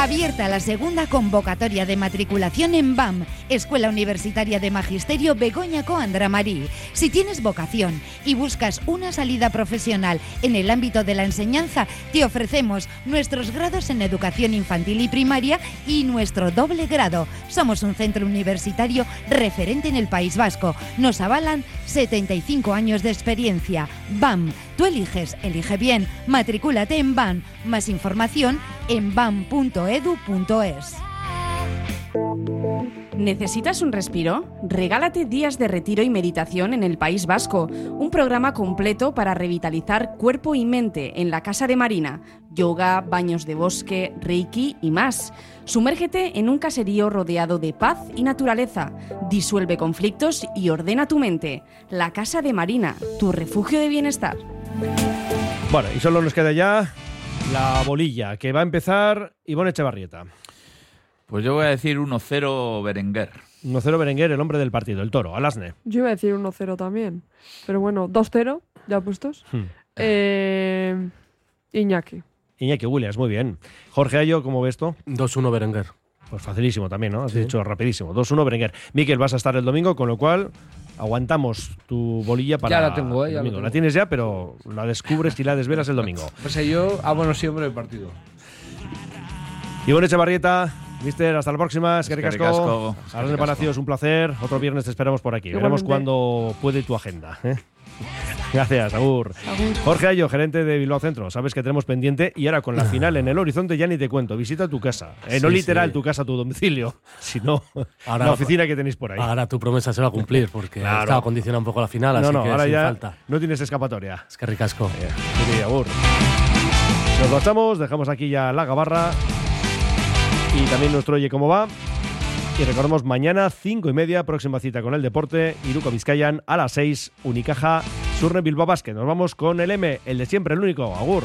Abierta la segunda convocatoria de matriculación en BAM, Escuela Universitaria de Magisterio Begoña Coandra Marí. Si tienes vocación y buscas una salida profesional en el ámbito de la enseñanza, te ofrecemos nuestros grados en educación infantil y primaria y nuestro doble grado. Somos un centro universitario referente en el País Vasco. Nos avalan 75 años de experiencia. BAM, tú eliges, elige bien. Matricúlate en BAM. Más información en bam.edu.es. ¿Necesitas un respiro? Regálate días de retiro y meditación en el País Vasco, un programa completo para revitalizar cuerpo y mente en la Casa de Marina, yoga, baños de bosque, reiki y más. Sumérgete en un caserío rodeado de paz y naturaleza, disuelve conflictos y ordena tu mente. La Casa de Marina, tu refugio de bienestar. Bueno, y solo nos queda ya la bolilla, que va a empezar Ivonne Echevarrieta. Pues yo voy a decir 1-0 Berenguer. 1-0 Berenguer, el hombre del partido, el toro, Alasne. Yo iba a decir 1-0 también. Pero bueno, 2-0, ya puestos. Hmm. Eh, Iñaki. Iñaki Williams, muy bien. Jorge Ayo, ¿cómo ves esto? 2-1 Berenguer. Pues facilísimo también, ¿no? Has dicho rapidísimo. 2-1 Berenguer. Miquel, vas a estar el domingo, con lo cual aguantamos tu bolilla para Ya la tengo, ¿eh? el Ya la domingo. tengo. La tienes ya, pero la descubres y la desvelas el domingo. Pues yo, ah, bueno, siempre el partido. Ivonne Echevarrieta, Mister, hasta la próxima. Es de Eskerrik Palacios, un placer. Otro viernes te esperamos por aquí. Veremos cuándo puede tu agenda. ¿eh? Gracias, Agur. Jorge Ayo, gerente de Bilbao Centro. Sabes que tenemos pendiente y ahora con la final en el horizonte ya ni te cuento. Visita tu casa. Eh, no literal sí. tu casa, tu domicilio, sino Ahora- la oficina que tenéis por ahí. Ahora tu promesa se va a cumplir porque Claro. estaba condicionada un poco la final, así no, no, que ahora sin ya falta. no tienes escapatoria. Es que ricasco. Sí, Agur. Nos marchamos, dejamos aquí ya la gabarra y también nuestro Oye Cómo Va. Y recordemos mañana, cinco y media, próxima cita con el deporte, Iruko Vizcayan, a las 6, Unicaja, Surne Bilbao Basket. Nos vamos con el M, el de siempre, el único, Agur.